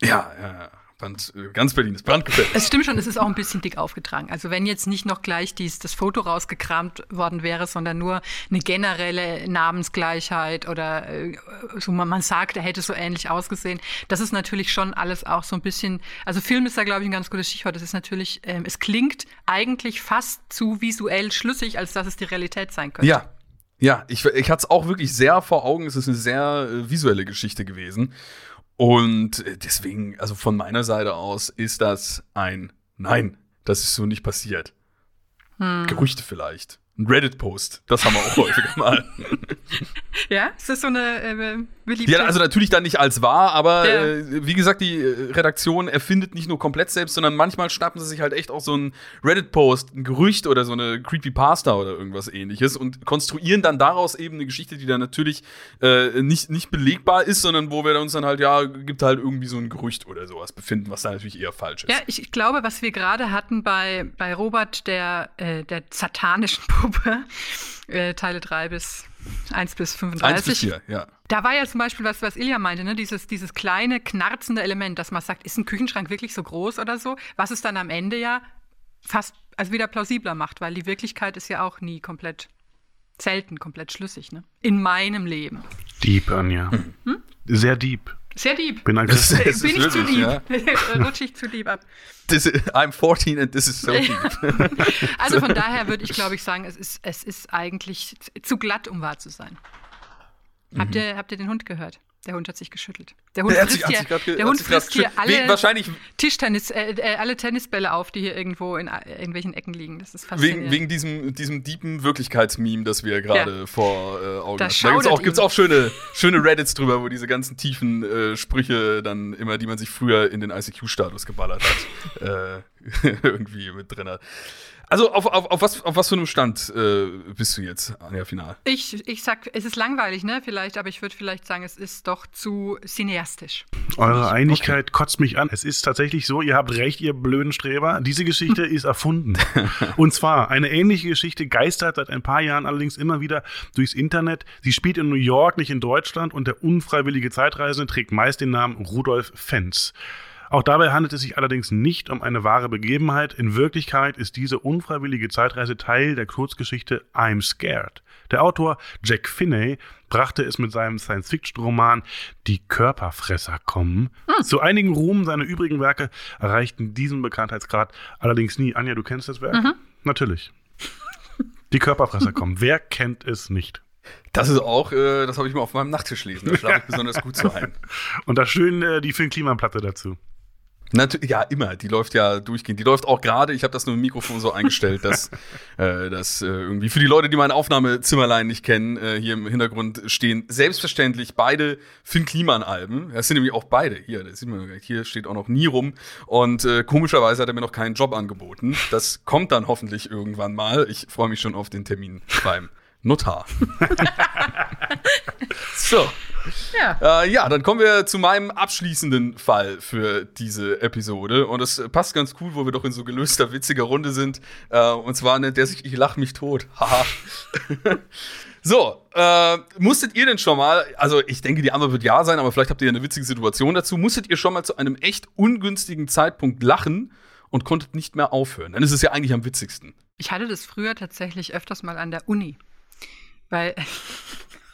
Ja, ja. Brand, ganz Berlin ist brandgefährlich. Es stimmt schon, es ist auch ein bisschen dick aufgetragen. Also wenn jetzt nicht noch gleich dies, das Foto rausgekramt worden wäre, sondern nur eine generelle Namensgleichheit oder äh, so man, man sagt, er hätte so ähnlich ausgesehen. Das ist natürlich schon alles auch so ein bisschen, also Film ist da glaube ich ein ganz gutes Stichwort. Das ist natürlich, ähm, es klingt eigentlich fast zu visuell schlüssig, als dass es die Realität sein könnte. Ja, ja, ich, ich hatte es auch wirklich sehr vor Augen. Es ist eine sehr äh, visuelle Geschichte gewesen. Und äh, deswegen, also von meiner Seite aus, ist das ein Nein. Das ist so nicht passiert. Hm. Gerüchte vielleicht ein Reddit-Post. Das haben wir auch häufiger mal. Ja, ist das so eine äh, beliebte? Ja, also natürlich dann nicht als wahr, aber ja. äh, wie gesagt, die äh, Redaktion erfindet nicht nur komplett selbst, sondern manchmal schnappen sie sich halt echt auch so ein Reddit-Post, ein Gerücht oder so eine Creepypasta oder irgendwas ähnliches und konstruieren dann daraus eben eine Geschichte, die dann natürlich äh, nicht, nicht belegbar ist, sondern wo wir uns dann halt, ja, gibt halt irgendwie so ein Gerücht oder sowas befinden, was da natürlich eher falsch ist. Ja, ich, ich glaube, was wir gerade hatten bei, bei Robert, der, äh, der satanischen Puppe, äh, Teile 3 bis 1 bis 35. 1 bis 4, ja. Da war ja zum Beispiel was, was Ilja meinte, ne? dieses, dieses kleine, knarzende Element, dass man sagt, ist ein Küchenschrank wirklich so groß oder so, was es dann am Ende ja fast also wieder plausibler macht, weil die Wirklichkeit ist ja auch nie komplett, selten komplett schlüssig, ne? In meinem Leben. Deep, Anja. Hm? Sehr deep. Sehr deep. Bin, das, das bin ich zu deep. Ja? Rutsche ich zu deep ab. This is, I'm 14 and this is so deep. also von daher würde ich, glaube ich, sagen, es ist, es ist eigentlich zu glatt, um wahr zu sein. Mhm. Habt, ihr, habt ihr den Hund gehört? Der Hund hat sich geschüttelt. Der Hund der frisst hier, grad, der Hund frisst hier alle wahrscheinlich Tischtennis, äh, äh, alle Tennisbälle auf, die hier irgendwo in äh, irgendwelchen Ecken liegen. Das ist faszinierend. Wegen, wegen diesem, diesem deepen Wirklichkeitsmeme, das wir gerade ja. vor äh, Augen da hatten. Da gibt es auch, auch, schöne, schöne Reddits drüber, wo diese ganzen tiefen äh, Sprüche dann immer, die man sich früher in den ICQ-Status geballert hat, äh, irgendwie mit drin hat. Also auf, auf, auf, was, auf was für einem Stand äh, bist du jetzt, Anja, final? Ich, ich sag, es ist langweilig, ne, vielleicht, aber ich würde vielleicht sagen, es ist doch zu cineastisch. Eure Einigkeit okay. kotzt mich an. Es ist tatsächlich so, ihr habt recht, ihr blöden Streber. Diese Geschichte ist erfunden. Und zwar, eine ähnliche Geschichte geistert seit ein paar Jahren allerdings immer wieder durchs Internet. Sie spielt in New York, nicht in Deutschland und der unfreiwillige Zeitreisende trägt meist den Namen Rudolf Fenz. Auch dabei handelt es sich allerdings nicht um eine wahre Begebenheit. In Wirklichkeit ist diese unfreiwillige Zeitreise Teil der Kurzgeschichte I'm Scared. Der Autor Jack Finney brachte es mit seinem Science-Fiction-Roman Die Körperfresser kommen. Hm. Zu einigen Ruhm seine übrigen Werke erreichten diesen Bekanntheitsgrad allerdings nie. Anja, du kennst das Werk? Mhm. Natürlich. Die Körperfresser kommen. Wer kennt es nicht? Das ist auch, äh, das habe ich mir auf meinem Nachttisch lesen. Da schlafe ich besonders gut so ein. Und da schön äh, die Finn Kliman-Platte dazu. Natürlich, ja, immer. Die läuft ja durchgehend. Die läuft auch gerade. Ich habe das nur im Mikrofon so eingestellt, dass äh, das äh, irgendwie für die Leute, die mein Aufnahmezimmerlein nicht kennen, äh, hier im Hintergrund stehen selbstverständlich beide Finn Kliman-Alben. Das sind nämlich auch beide. Hier, das sieht man, hier steht auch noch nie rum. Und äh, komischerweise hat er mir noch keinen Job angeboten. Das kommt dann hoffentlich irgendwann mal. Ich freue mich schon auf den Termin beim Notar. so. Ja. Äh, ja, dann kommen wir zu meinem abschließenden Fall für diese Episode. Und es passt ganz cool, wo wir doch in so gelöster, witziger Runde sind. Äh, und zwar nennt der sich Ich lach mich tot. Haha. so, äh, musstet ihr denn schon mal, also ich denke, die Antwort wird ja sein, aber vielleicht habt ihr eine witzige Situation dazu. Musstet ihr schon mal zu einem echt ungünstigen Zeitpunkt lachen und konntet nicht mehr aufhören? Dann ist es ja eigentlich am witzigsten. Ich hatte das früher tatsächlich öfters mal an der Uni. Weil.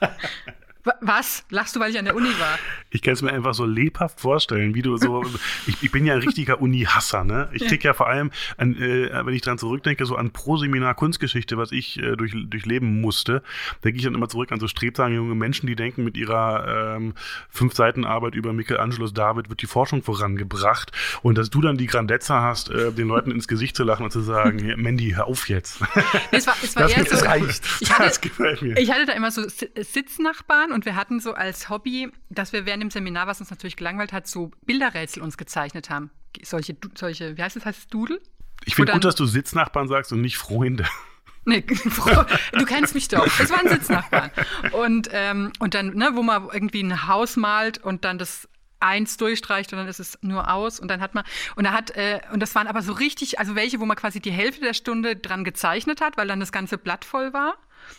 Wa- Was? Lachst du, weil ich an der Uni war? Ich kann es mir einfach so lebhaft vorstellen, wie du so. ich, ich bin ja ein richtiger Uni-Hasser, ne? Ich krieg ja vor allem, an, äh, wenn ich dran zurückdenke, so an Pro-Seminar Kunstgeschichte, was ich äh, durch, durchleben musste, denke ich dann immer zurück an so strebsame junge Menschen, die denken, mit ihrer ähm, fünf Seiten Arbeit über Michelangelos David wird die Forschung vorangebracht. Und dass du dann die Grandezza hast, äh, den Leuten ins Gesicht zu lachen und zu sagen, "Ja, Mandy, hör auf jetzt. Nee, es war, es war Das, eher so. reicht. Ich hatte, das gefällt mir. Ich hatte da immer so Si- Sitznachbarn und wir hatten so als Hobby, dass wir während dem Seminar, was uns natürlich gelangweilt hat, so Bilderrätsel uns gezeichnet haben. Solche, solche wie heißt das, heißt es Doodle? ich finde gut, dass du Sitznachbarn sagst und nicht Freunde. Nee, du kennst mich doch. Das waren Sitznachbarn. Und, ähm, und dann, ne, wo man irgendwie ein Haus malt und dann das eins durchstreicht und dann ist es nur aus und dann hat man und er hat äh, und das waren aber so richtig also welche wo man quasi die Hälfte der Stunde dran gezeichnet hat weil dann das ganze Blatt voll war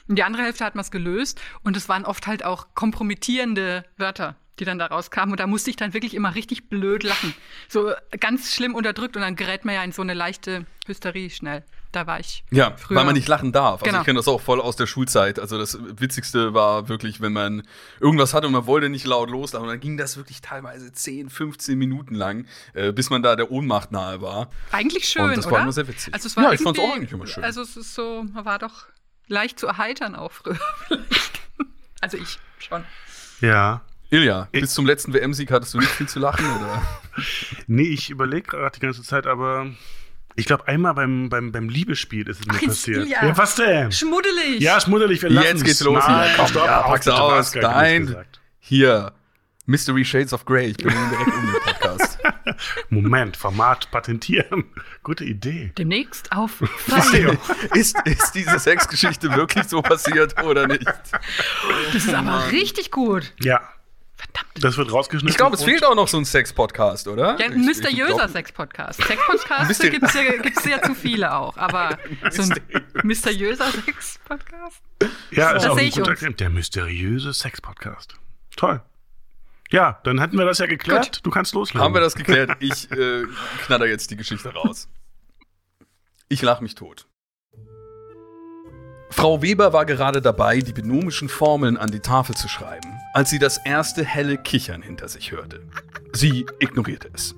und die andere Hälfte hat man es gelöst und es waren oft halt auch kompromittierende Wörter die dann da rauskamen und da musste ich dann wirklich immer richtig blöd lachen so ganz schlimm unterdrückt und dann gerät man ja in so eine leichte Hysterie schnell da war ich Ja, früher. weil man nicht lachen darf. Also Genau. ich kenne das auch voll aus der Schulzeit. Also das Witzigste war wirklich, wenn man irgendwas hatte und man wollte nicht laut loslachen. Und dann ging das wirklich teilweise 10, 15 Minuten lang, äh, bis man da der Ohnmacht nahe war. Eigentlich schön, Und das war oder? immer sehr witzig. Also es war Ja, ich fand's irgendwie- auch eigentlich immer schön. Also es ist so, man war doch leicht zu erheitern auch früher. vielleicht. also ich schon. Ja. Ilja, Ich- bis zum letzten WM-Sieg hattest du nicht viel zu lachen, oder? Nee, ich überlege gerade die ganze Zeit, aber ich glaube, einmal beim, beim, beim Liebesspiel ist es mir Ach, passiert. Ilja. Ja, was denn? Schmuddelig. Ja, schmuddelig, wir lassen Jetzt geht's los. Nein, komm, stopp, ja, pack's aus. Gesagt. Hier, Mystery Shades of Grey. Ich bin direkt um den Podcast. Moment, Format patentieren. Gute Idee. Demnächst auf ist, ist diese Sexgeschichte wirklich so passiert oder nicht? Das ist aber richtig gut. Ja, Verdammt. das wird rausgeschnitten. Ich glaube, es fehlt auch noch so ein Sex-Podcast, oder? Ja, ein mysteriöser Sex-Podcast. Sex-Podcasts gibt es ja, gibt's ja zu viele auch, aber so ein mysteriöser Sex-Podcast? Ja, ist Das auch ein ich guter. Der mysteriöse Sex-Podcast. Toll. Ja, dann hätten wir das ja geklärt. Du kannst loslegen. Haben wir das geklärt? Ich äh, knatter jetzt die Geschichte raus. Ich lach mich tot. Frau Weber war gerade dabei, die binomischen Formeln an die Tafel zu schreiben, als sie das erste helle Kichern hinter sich hörte. Sie ignorierte es.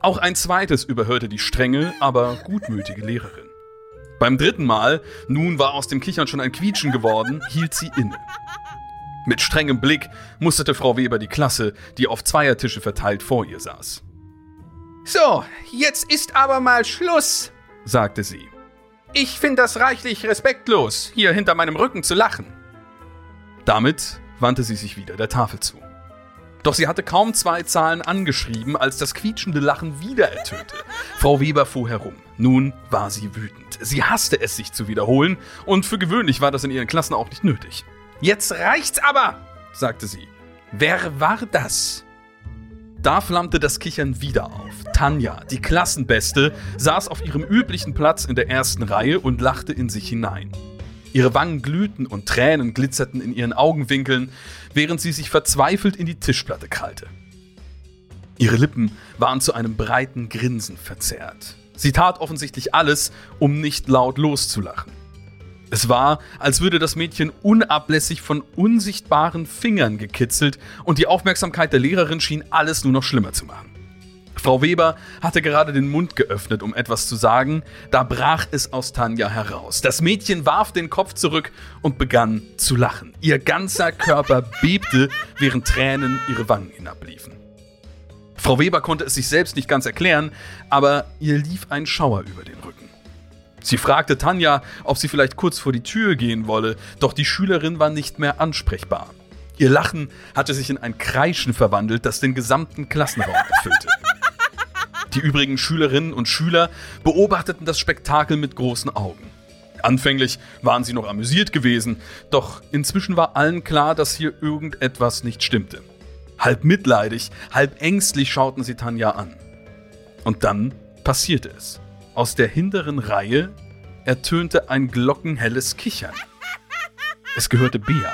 Auch ein zweites überhörte die strenge, aber gutmütige Lehrerin. Beim dritten Mal, nun war aus dem Kichern schon ein Quietschen geworden, hielt sie inne. Mit strengem Blick musterte Frau Weber die Klasse, die auf Zweiertische verteilt vor ihr saß. So, jetzt ist aber mal Schluss, sagte sie. Ich finde das reichlich respektlos, hier hinter meinem Rücken zu lachen. Damit wandte sie sich wieder der Tafel zu. Doch sie hatte kaum zwei Zahlen angeschrieben, als das quietschende Lachen wieder ertönte. Frau Weber fuhr herum. Nun war sie wütend. Sie hasste es, sich zu wiederholen, und für gewöhnlich war das in ihren Klassen auch nicht nötig. Jetzt reicht's aber, sagte sie. Wer war das? Da flammte das Kichern wieder auf. Tanja, die Klassenbeste, saß auf ihrem üblichen Platz in der ersten Reihe und lachte in sich hinein. Ihre Wangen glühten und Tränen glitzerten in ihren Augenwinkeln, während sie sich verzweifelt in die Tischplatte krallte. Ihre Lippen waren zu einem breiten Grinsen verzerrt. Sie tat offensichtlich alles, um nicht laut loszulachen. Es war, als würde das Mädchen unablässig von unsichtbaren Fingern gekitzelt und die Aufmerksamkeit der Lehrerin schien alles nur noch schlimmer zu machen. Frau Weber hatte gerade den Mund geöffnet, um etwas zu sagen, da brach es aus Tanja heraus. Das Mädchen warf den Kopf zurück und begann zu lachen. Ihr ganzer Körper bebte, während Tränen ihre Wangen hinabliefen. Frau Weber konnte es sich selbst nicht ganz erklären, aber ihr lief ein Schauer über den Rücken. Sie fragte Tanja, ob sie vielleicht kurz vor die Tür gehen wolle, doch die Schülerin war nicht mehr ansprechbar. Ihr Lachen hatte sich in ein Kreischen verwandelt, das den gesamten Klassenraum erfüllte. Die übrigen Schülerinnen und Schüler beobachteten das Spektakel mit großen Augen. Anfänglich waren sie noch amüsiert gewesen, doch inzwischen war allen klar, dass hier irgendetwas nicht stimmte. Halb mitleidig, halb ängstlich schauten sie Tanja an. Und dann passierte es. Aus der hinteren Reihe ertönte ein glockenhelles Kichern. Es gehörte Bea.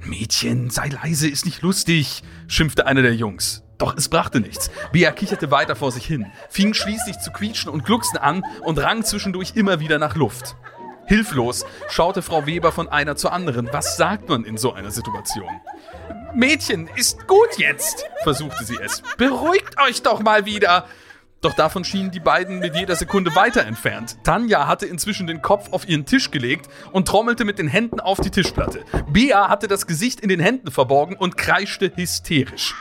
Mädchen, sei leise, ist nicht lustig, schimpfte einer der Jungs. Doch es brachte nichts. Bea kicherte weiter vor sich hin, fing schließlich zu quietschen und glucksen an und rang zwischendurch immer wieder nach Luft. Hilflos schaute Frau Weber von einer zur anderen. Was sagt man in so einer Situation? Mädchen, ist gut jetzt, versuchte sie es. Beruhigt euch doch mal wieder. Doch davon schienen die beiden mit jeder Sekunde weiter entfernt. Tanja hatte inzwischen den Kopf auf ihren Tisch gelegt und trommelte mit den Händen auf die Tischplatte. Bea hatte das Gesicht in den Händen verborgen und kreischte hysterisch.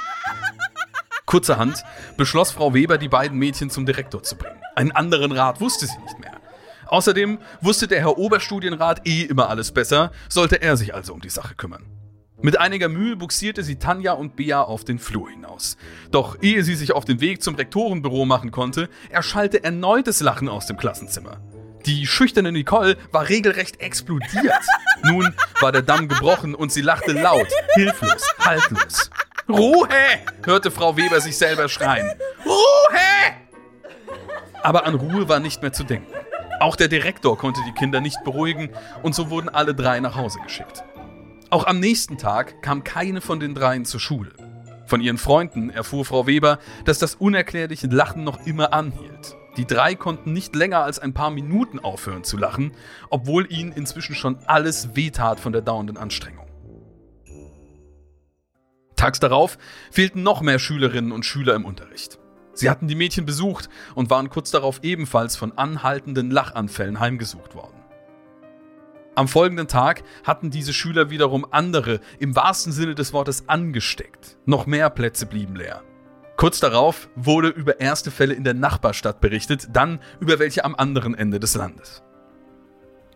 Kurzerhand beschloss Frau Weber, die beiden Mädchen zum Direktor zu bringen. Einen anderen Rat wusste sie nicht mehr. Außerdem wusste der Herr Oberstudienrat eh immer alles besser, sollte er sich also um die Sache kümmern. Mit einiger Mühe buxierte sie Tanja und Bea auf den Flur hinaus. Doch ehe sie sich auf den Weg zum Rektorenbüro machen konnte, erschallte erneutes Lachen aus dem Klassenzimmer. Die schüchterne Nicole war regelrecht explodiert. Nun war der Damm gebrochen und sie lachte laut, hilflos, haltlos. Ruhe! hörte Frau Weber sich selber schreien. Ruhe! Aber an Ruhe war nicht mehr zu denken. Auch der Direktor konnte die Kinder nicht beruhigen und so wurden alle drei nach Hause geschickt. Auch am nächsten Tag kam keine von den dreien zur Schule. Von ihren Freunden erfuhr Frau Weber, dass das unerklärliche Lachen noch immer anhielt. Die drei konnten nicht länger als ein paar Minuten aufhören zu lachen, obwohl ihnen inzwischen schon alles wehtat von der dauernden Anstrengung. Tags darauf fehlten noch mehr Schülerinnen und Schüler im Unterricht. Sie hatten die Mädchen besucht und waren kurz darauf ebenfalls von anhaltenden Lachanfällen heimgesucht worden. Am folgenden Tag hatten diese Schüler wiederum andere, im wahrsten Sinne des Wortes, angesteckt. Noch mehr Plätze blieben leer. Kurz darauf wurde über erste Fälle in der Nachbarstadt berichtet, dann über welche am anderen Ende des Landes.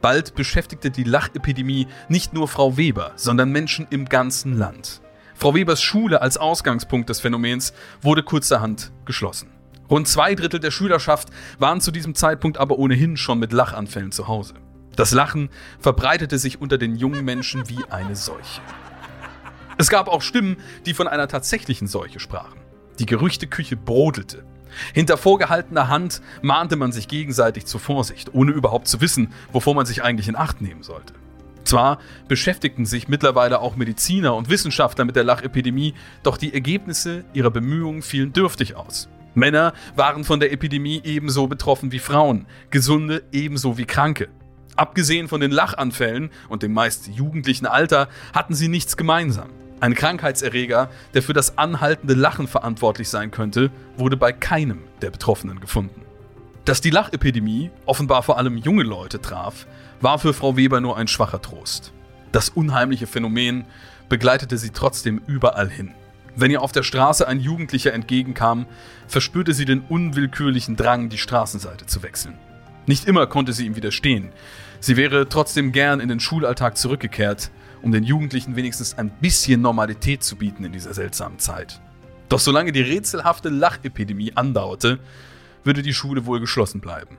Bald beschäftigte die Lachepidemie nicht nur Frau Weber, sondern Menschen im ganzen Land. Frau Webers Schule als Ausgangspunkt des Phänomens wurde kurzerhand geschlossen. Rund zwei Drittel der Schülerschaft waren zu diesem Zeitpunkt aber ohnehin schon mit Lachanfällen zu Hause. Das Lachen verbreitete sich unter den jungen Menschen wie eine Seuche. Es gab auch Stimmen, die von einer tatsächlichen Seuche sprachen. Die Gerüchteküche brodelte. Hinter vorgehaltener Hand mahnte man sich gegenseitig zur Vorsicht, ohne überhaupt zu wissen, wovor man sich eigentlich in Acht nehmen sollte. Zwar beschäftigten sich mittlerweile auch Mediziner und Wissenschaftler mit der Lachepidemie, doch die Ergebnisse ihrer Bemühungen fielen dürftig aus. Männer waren von der Epidemie ebenso betroffen wie Frauen, Gesunde ebenso wie Kranke. Abgesehen von den Lachanfällen und dem meist jugendlichen Alter hatten sie nichts gemeinsam. Ein Krankheitserreger, der für das anhaltende Lachen verantwortlich sein könnte, wurde bei keinem der Betroffenen gefunden. Dass die Lachepidemie offenbar vor allem junge Leute traf, war für Frau Weber nur ein schwacher Trost. Das unheimliche Phänomen begleitete sie trotzdem überall hin. Wenn ihr auf der Straße ein Jugendlicher entgegenkam, verspürte sie den unwillkürlichen Drang, die Straßenseite zu wechseln. Nicht immer konnte sie ihm widerstehen. Sie wäre trotzdem gern in den Schulalltag zurückgekehrt, um den Jugendlichen wenigstens ein bisschen Normalität zu bieten in dieser seltsamen Zeit. Doch solange die rätselhafte Lachepidemie andauerte, würde die Schule wohl geschlossen bleiben.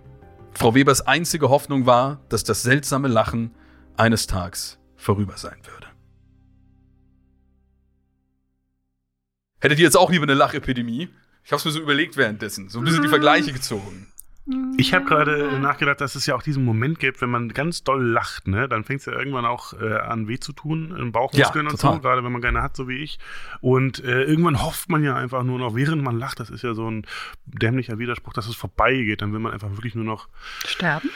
Frau Webers einzige Hoffnung war, dass das seltsame Lachen eines Tages vorüber sein würde. Hättet ihr jetzt auch lieber eine Lachepidemie? Ich habe es mir so überlegt währenddessen, so ein bisschen die Vergleiche gezogen. Ich habe gerade nachgedacht, dass es ja auch diesen Moment gibt, wenn man ganz doll lacht, ne? Dann fängt es ja irgendwann auch äh, an weh zu tun, in Bauchmuskeln Ja, und so, gerade wenn man keine hat, so wie ich. Und äh, irgendwann hofft man ja einfach nur noch, während man lacht, das ist ja so ein dämlicher Widerspruch, dass es vorbeigeht. Dann will man einfach wirklich nur noch, Sterben?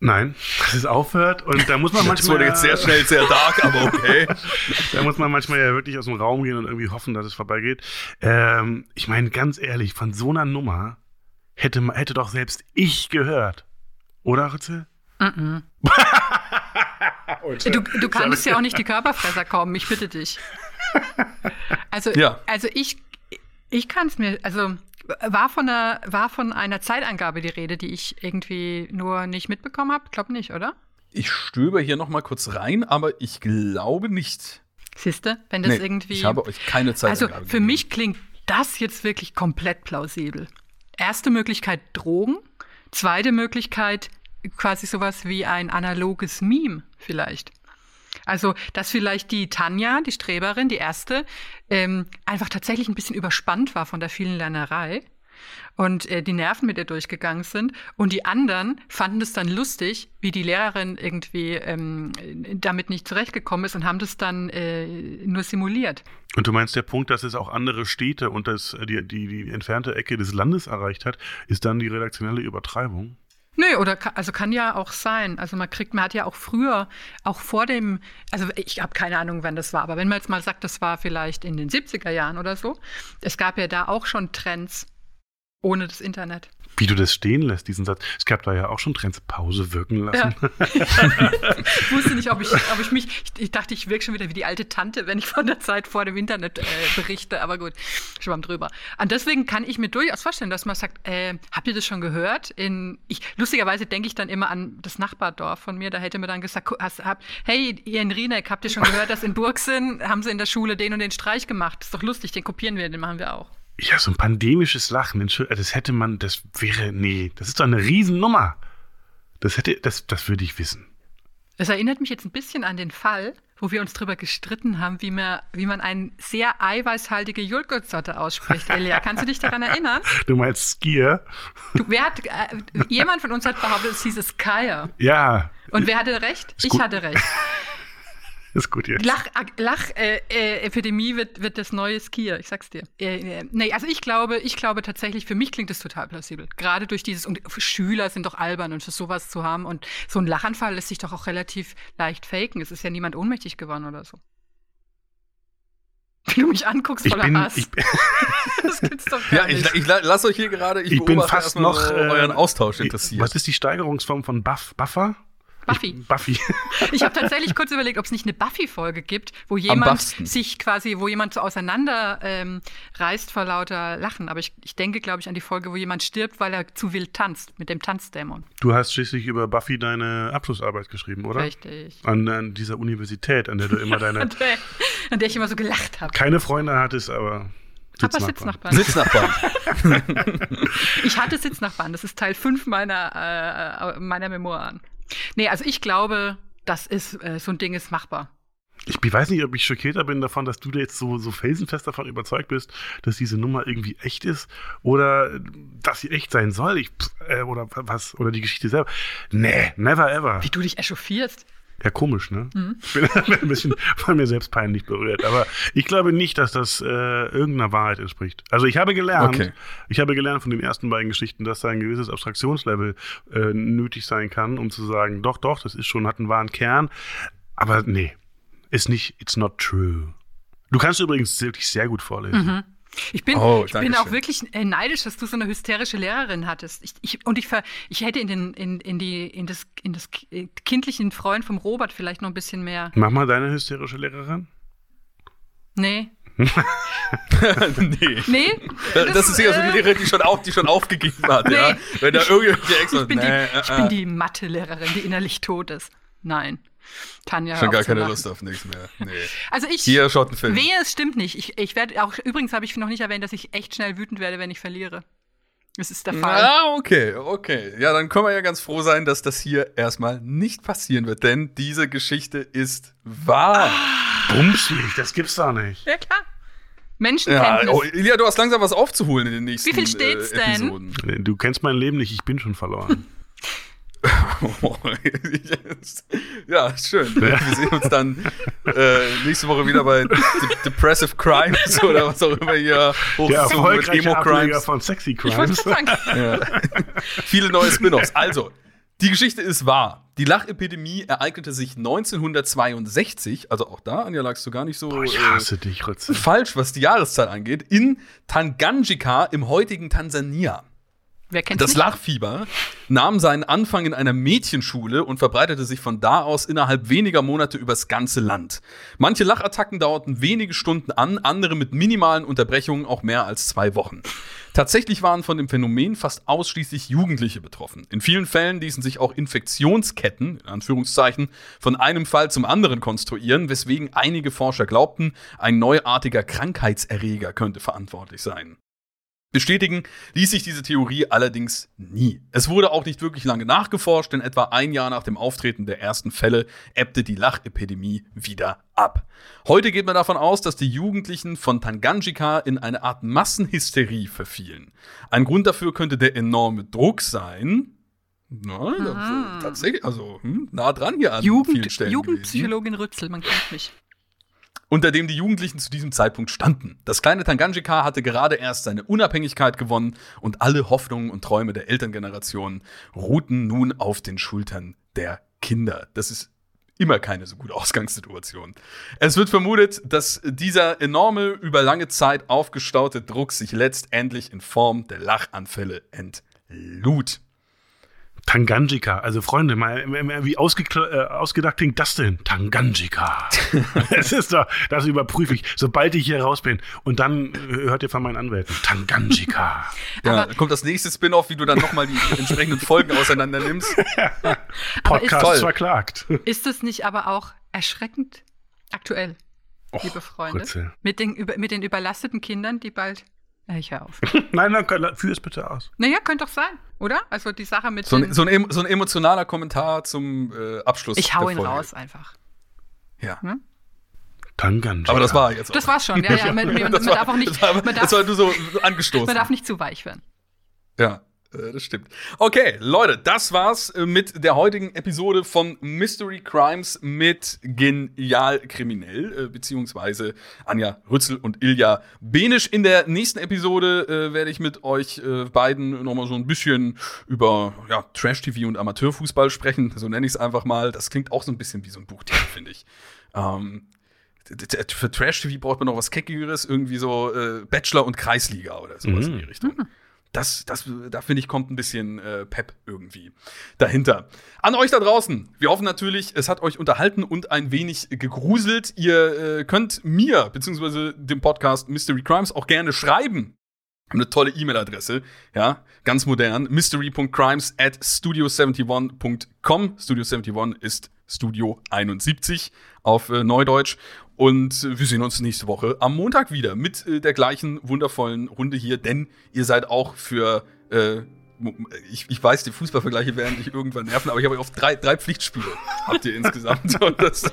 nein, dass es aufhört. Und da muss man manchmal. Das wurde jetzt sehr schnell sehr dark, aber okay. Da muss man manchmal ja wirklich aus dem Raum gehen und irgendwie hoffen, dass es vorbeigeht. Ähm, ich meine, ganz ehrlich, von so einer Nummer hätte, hätte doch selbst ich gehört. Oder, Ritze? Du, du kannst ja auch nicht die Körperfresser kommen, ich bitte dich. Also, Ja. also ich, ich kann es mir, also war von, einer, war von einer Zeitangabe die Rede, die ich irgendwie nur nicht mitbekommen habe? Glaub nicht, oder? Ich stöber hier noch mal kurz rein, aber ich glaube nicht. Siehste, wenn das Nee, irgendwie. Ich habe euch keine Zeit Also für mich klingt das jetzt wirklich komplett plausibel. Erste Möglichkeit Drogen. Zweite Möglichkeit, quasi sowas wie ein analoges Meme vielleicht. Also, dass vielleicht die Tanja, die Streberin, die erste, ähm, einfach tatsächlich ein bisschen überspannt war von der vielen Lernerei und äh, die Nerven mit ihr durchgegangen sind. Und die anderen fanden es dann lustig, wie die Lehrerin irgendwie ähm, damit nicht zurechtgekommen ist und haben das dann äh, nur simuliert. Und du meinst, der Punkt, dass es auch andere Städte und das, die, die, die entfernte Ecke des Landes erreicht hat, ist dann die redaktionelle Übertreibung? Nö, oder also kann ja auch sein. Also man kriegt, man hat ja auch früher, auch vor dem, also ich habe keine Ahnung, wann das war, aber wenn man jetzt mal sagt, das war vielleicht in den 70er Jahren oder so, es gab ja da auch schon Trends ohne das Internet. Wie du das stehen lässt, diesen Satz. Es gab da ja auch schon Trends, Pause wirken lassen. Ja. ich wusste nicht, ob ich, ob ich mich, ich, ich, dachte, ich wirke schon wieder wie die alte Tante, wenn ich von der Zeit vor dem Internet äh, berichte, aber gut, schwamm drüber. Und deswegen kann ich mir durchaus vorstellen, dass man sagt, äh, habt ihr das schon gehört? In, ich, lustigerweise denke ich dann immer an das Nachbardorf von mir, da hätte mir dann gesagt, hast, hab, hey, ihr in Rieneck, habt ihr schon gehört, dass in Burgsinn haben sie in der Schule den und den Streich gemacht? Das ist doch lustig, den kopieren wir, den machen wir auch. Ja, so ein pandemisches Lachen, das hätte man, das wäre, nee, das ist doch eine Riesennummer. Das hätte, das, das würde ich wissen. Es erinnert mich jetzt ein bisschen an den Fall, wo wir uns darüber gestritten haben, wie man, wie man eine sehr eiweißhaltige Joghurtsorte ausspricht. Elia, kannst du dich daran erinnern? Du meinst Skier? Du, wer hat, äh, jemand von uns hat behauptet, es hieß Skier. Ja. Und wer hatte recht? Ich hatte recht. Ist gut jetzt. Lach-Epidemie äh, äh, wird, wird das neue Skier, ich sag's dir. Äh, äh, nee, also ich glaube, ich glaube tatsächlich, für mich klingt das total plausibel. Gerade durch dieses, und Schüler sind doch albern und für sowas zu haben. Und so ein Lachanfall lässt sich doch auch relativ leicht faken. Es ist ja niemand ohnmächtig geworden oder so. Wie du mich anguckst, voller bin, Hass. Ich, das gibt's doch gar ja, nicht. Ich, ich, lass euch hier gerade, ich, ich bin fast noch so euren Austausch interessiert. Was ist die Steigerungsform von Buff, Buffer? Buffy. Ich, Buffy. Ich habe tatsächlich kurz überlegt, ob es nicht eine Buffy-Folge gibt, wo jemand sich quasi, wo jemand so auseinander ähm, reißt vor lauter Lachen. Aber ich, ich denke, glaube ich, an die Folge, wo jemand stirbt, weil er zu wild tanzt mit dem Tanzdämon. Du hast schließlich über Buffy deine Abschlussarbeit geschrieben, oder? Richtig. An, an dieser Universität, an der du immer deine. an, der, an der ich immer so gelacht habe. Keine Freunde hattest, aber. Sitznachbarn. Sitznachbarn. ich hatte Sitznachbarn. Das ist Teil 5 meiner, äh, meiner Memoiren. Nee, also ich glaube, das ist, äh, so ein Ding ist machbar. Ich weiß nicht, ob ich schockierter bin davon, dass du jetzt so, so felsenfest davon überzeugt bist, dass diese Nummer irgendwie echt ist oder dass sie echt sein soll. Ich, äh, oder was, oder die Geschichte selber. Nee, never ever. Wie du dich echauffierst. Ja, komisch, ne? Mhm. Ich bin ein bisschen von mir selbst peinlich berührt. Aber ich glaube nicht, dass das äh, irgendeiner Wahrheit entspricht. Also ich habe gelernt, okay. ich habe gelernt von den ersten beiden Geschichten, dass da ein gewisses Abstraktionslevel äh, nötig sein kann, um zu sagen, doch, doch, das ist schon, hat einen wahren Kern. Aber nee, ist nicht, it's not true. Du kannst übrigens wirklich sehr gut vorlesen. Mhm. Ich bin, oh, ich bin auch wirklich äh, neidisch, dass du so eine hysterische Lehrerin hattest. Ich, ich, und ich, ich hätte in, den, in, in, die, in, das, in das äh, kindlichen Freund vom Robert vielleicht noch ein bisschen mehr. Mach mal deine hysterische Lehrerin. Nee. nee. Nee? Das, das ist eher so die äh, Lehrerin, die schon, auf, die schon aufgegeben hat. Nee. Ja? Wenn da irgendwie ich bin nee, die, äh, ich bin die Mathe-Lehrerin, die innerlich tot ist. Nein. Tanja. Schon gar keine machen. Lust auf nichts mehr. Nee. Also ich. Hier Schottenfilm. Wehe, es stimmt nicht. Ich, ich werde auch, übrigens habe ich noch nicht erwähnt, dass ich echt schnell wütend werde, wenn ich verliere. Das ist der Fall. Ah, okay, okay. Ja, dann können wir ja ganz froh sein, dass das hier erstmal nicht passieren wird, denn diese Geschichte ist wahr. Ah. Bumslich, das gibt's doch nicht. Ja, klar. Menschenkenntnis. Ja, oh, Ilja, du hast langsam was aufzuholen in den nächsten Wie viel steht's äh, denn? Du kennst mein Leben nicht, ich bin schon verloren. ja, schön. Wir sehen uns dann äh, nächste Woche wieder bei De Depressive Crimes oder was auch immer hier hochgezogen wird. Emo Crimes. von Sexy Crimes. ja. Viele neue Spin-offs. Also, die Geschichte ist wahr. Die Lachepidemie ereignete sich 1962, also auch da, Anja, lagst du gar nicht so Boah, ich hasse äh, dich, Rütze. falsch, was die Jahreszahl angeht, in Tanganjika im heutigen Tansania. Das nicht? Lachfieber nahm seinen Anfang in einer Mädchenschule und verbreitete sich von da aus innerhalb weniger Monate übers ganze Land. Manche Lachattacken dauerten wenige Stunden an, andere mit minimalen Unterbrechungen auch mehr als zwei Wochen. Tatsächlich waren von dem Phänomen fast ausschließlich Jugendliche betroffen. In vielen Fällen ließen sich auch Infektionsketten, in Anführungszeichen, von einem Fall zum anderen konstruieren, weswegen einige Forscher glaubten, ein neuartiger Krankheitserreger könnte verantwortlich sein. Bestätigen ließ sich diese Theorie allerdings nie. Es wurde auch nicht wirklich lange nachgeforscht, denn etwa ein Jahr nach dem Auftreten der ersten Fälle ebbte die Lachepidemie wieder ab. Heute geht man davon aus, dass die Jugendlichen von Tanganjika in eine Art Massenhysterie verfielen. Ein Grund dafür könnte der enorme Druck sein. Na, tatsächlich, also hm, nah dran hier an Jugend, vielen Stellen. gewesen Jugendpsychologin Rützel, man kennt mich. Unter dem die Jugendlichen zu diesem Zeitpunkt standen. Das kleine Tanganjika hatte gerade erst seine Unabhängigkeit gewonnen und alle Hoffnungen und Träume der Elterngeneration ruhten nun auf den Schultern der Kinder. Das ist immer keine so gute Ausgangssituation. Es wird vermutet, dass dieser enorme, über lange Zeit aufgestaute Druck sich letztendlich in Form der Lachanfälle entlud. Tanganjika, also Freunde, mal, wie äh, ausgedacht klingt das denn? Tanganjika. Es ist doch, das überprüfe ich, sobald ich hier raus bin. Und dann äh, hört ihr von meinen Anwälten. Tanganjika. Ja, Aber- dann kommt das nächste Spin-off, wie du dann nochmal die entsprechenden Folgen auseinander nimmst. Ist, Podcast toll. verklagt. ist es nicht aber auch erschreckend aktuell, Och, liebe Freunde? Mit den, über, mit den überlasteten Kindern, die bald. Ich hör auf. Nein, nein, kann- führ es bitte aus. naja, könnte doch sein, oder? Also die Sache mit So ein, so, ein, so ein emotionaler Kommentar zum äh, Abschluss. Ich hau ihn Folge. raus einfach. Ja. Tanganjika. Aber das war jetzt auch. Das war's schon. Ja, ja, man, man, man das war, darf auch nicht, das war, man das darf, war nur so angestoßen. man darf nicht zu weich werden. Ja, das stimmt. Okay, Leute, das war's äh, mit der heutigen Episode von Mystery Crimes mit Genial Kriminell, äh, beziehungsweise Anja Rützel und Ilja Benisch. In der nächsten Episode äh, werde ich mit euch äh, beiden nochmal so ein bisschen über ja, Trash-TV und Amateurfußball sprechen. So nenne ich es einfach mal. Das klingt auch so ein bisschen wie so ein Buchtitel, finde ich. Ähm, für Trash-TV braucht man noch was Keckigeres, irgendwie so äh, Bachelor und Kreisliga oder sowas in die Richtung. Das, das, da finde ich, kommt ein bisschen äh, Pep irgendwie dahinter. An euch da draußen. Wir hoffen natürlich, es hat euch unterhalten und ein wenig gegruselt. Ihr äh, könnt mir, beziehungsweise dem Podcast Mystery Crimes auch gerne schreiben. Eine tolle E-Mail-Adresse, ja, ganz modern. mystery.crimes at studio71.com. Studio 71 ist Studio 71 auf äh, Neudeutsch. Und wir sehen uns nächste Woche am Montag wieder mit äh, der gleichen wundervollen Runde hier, denn ihr seid auch für, äh, ich, ich weiß, die Fußballvergleiche werden dich irgendwann nerven, aber ich habe auf drei, drei Pflichtspiele habt ihr insgesamt. Und das,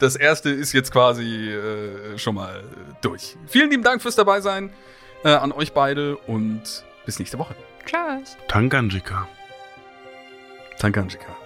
das erste ist jetzt quasi äh, schon mal durch. Vielen lieben Dank fürs dabei sein äh, an euch beide und bis nächste Woche. Tschüss. Tanganjika. Tanganjika.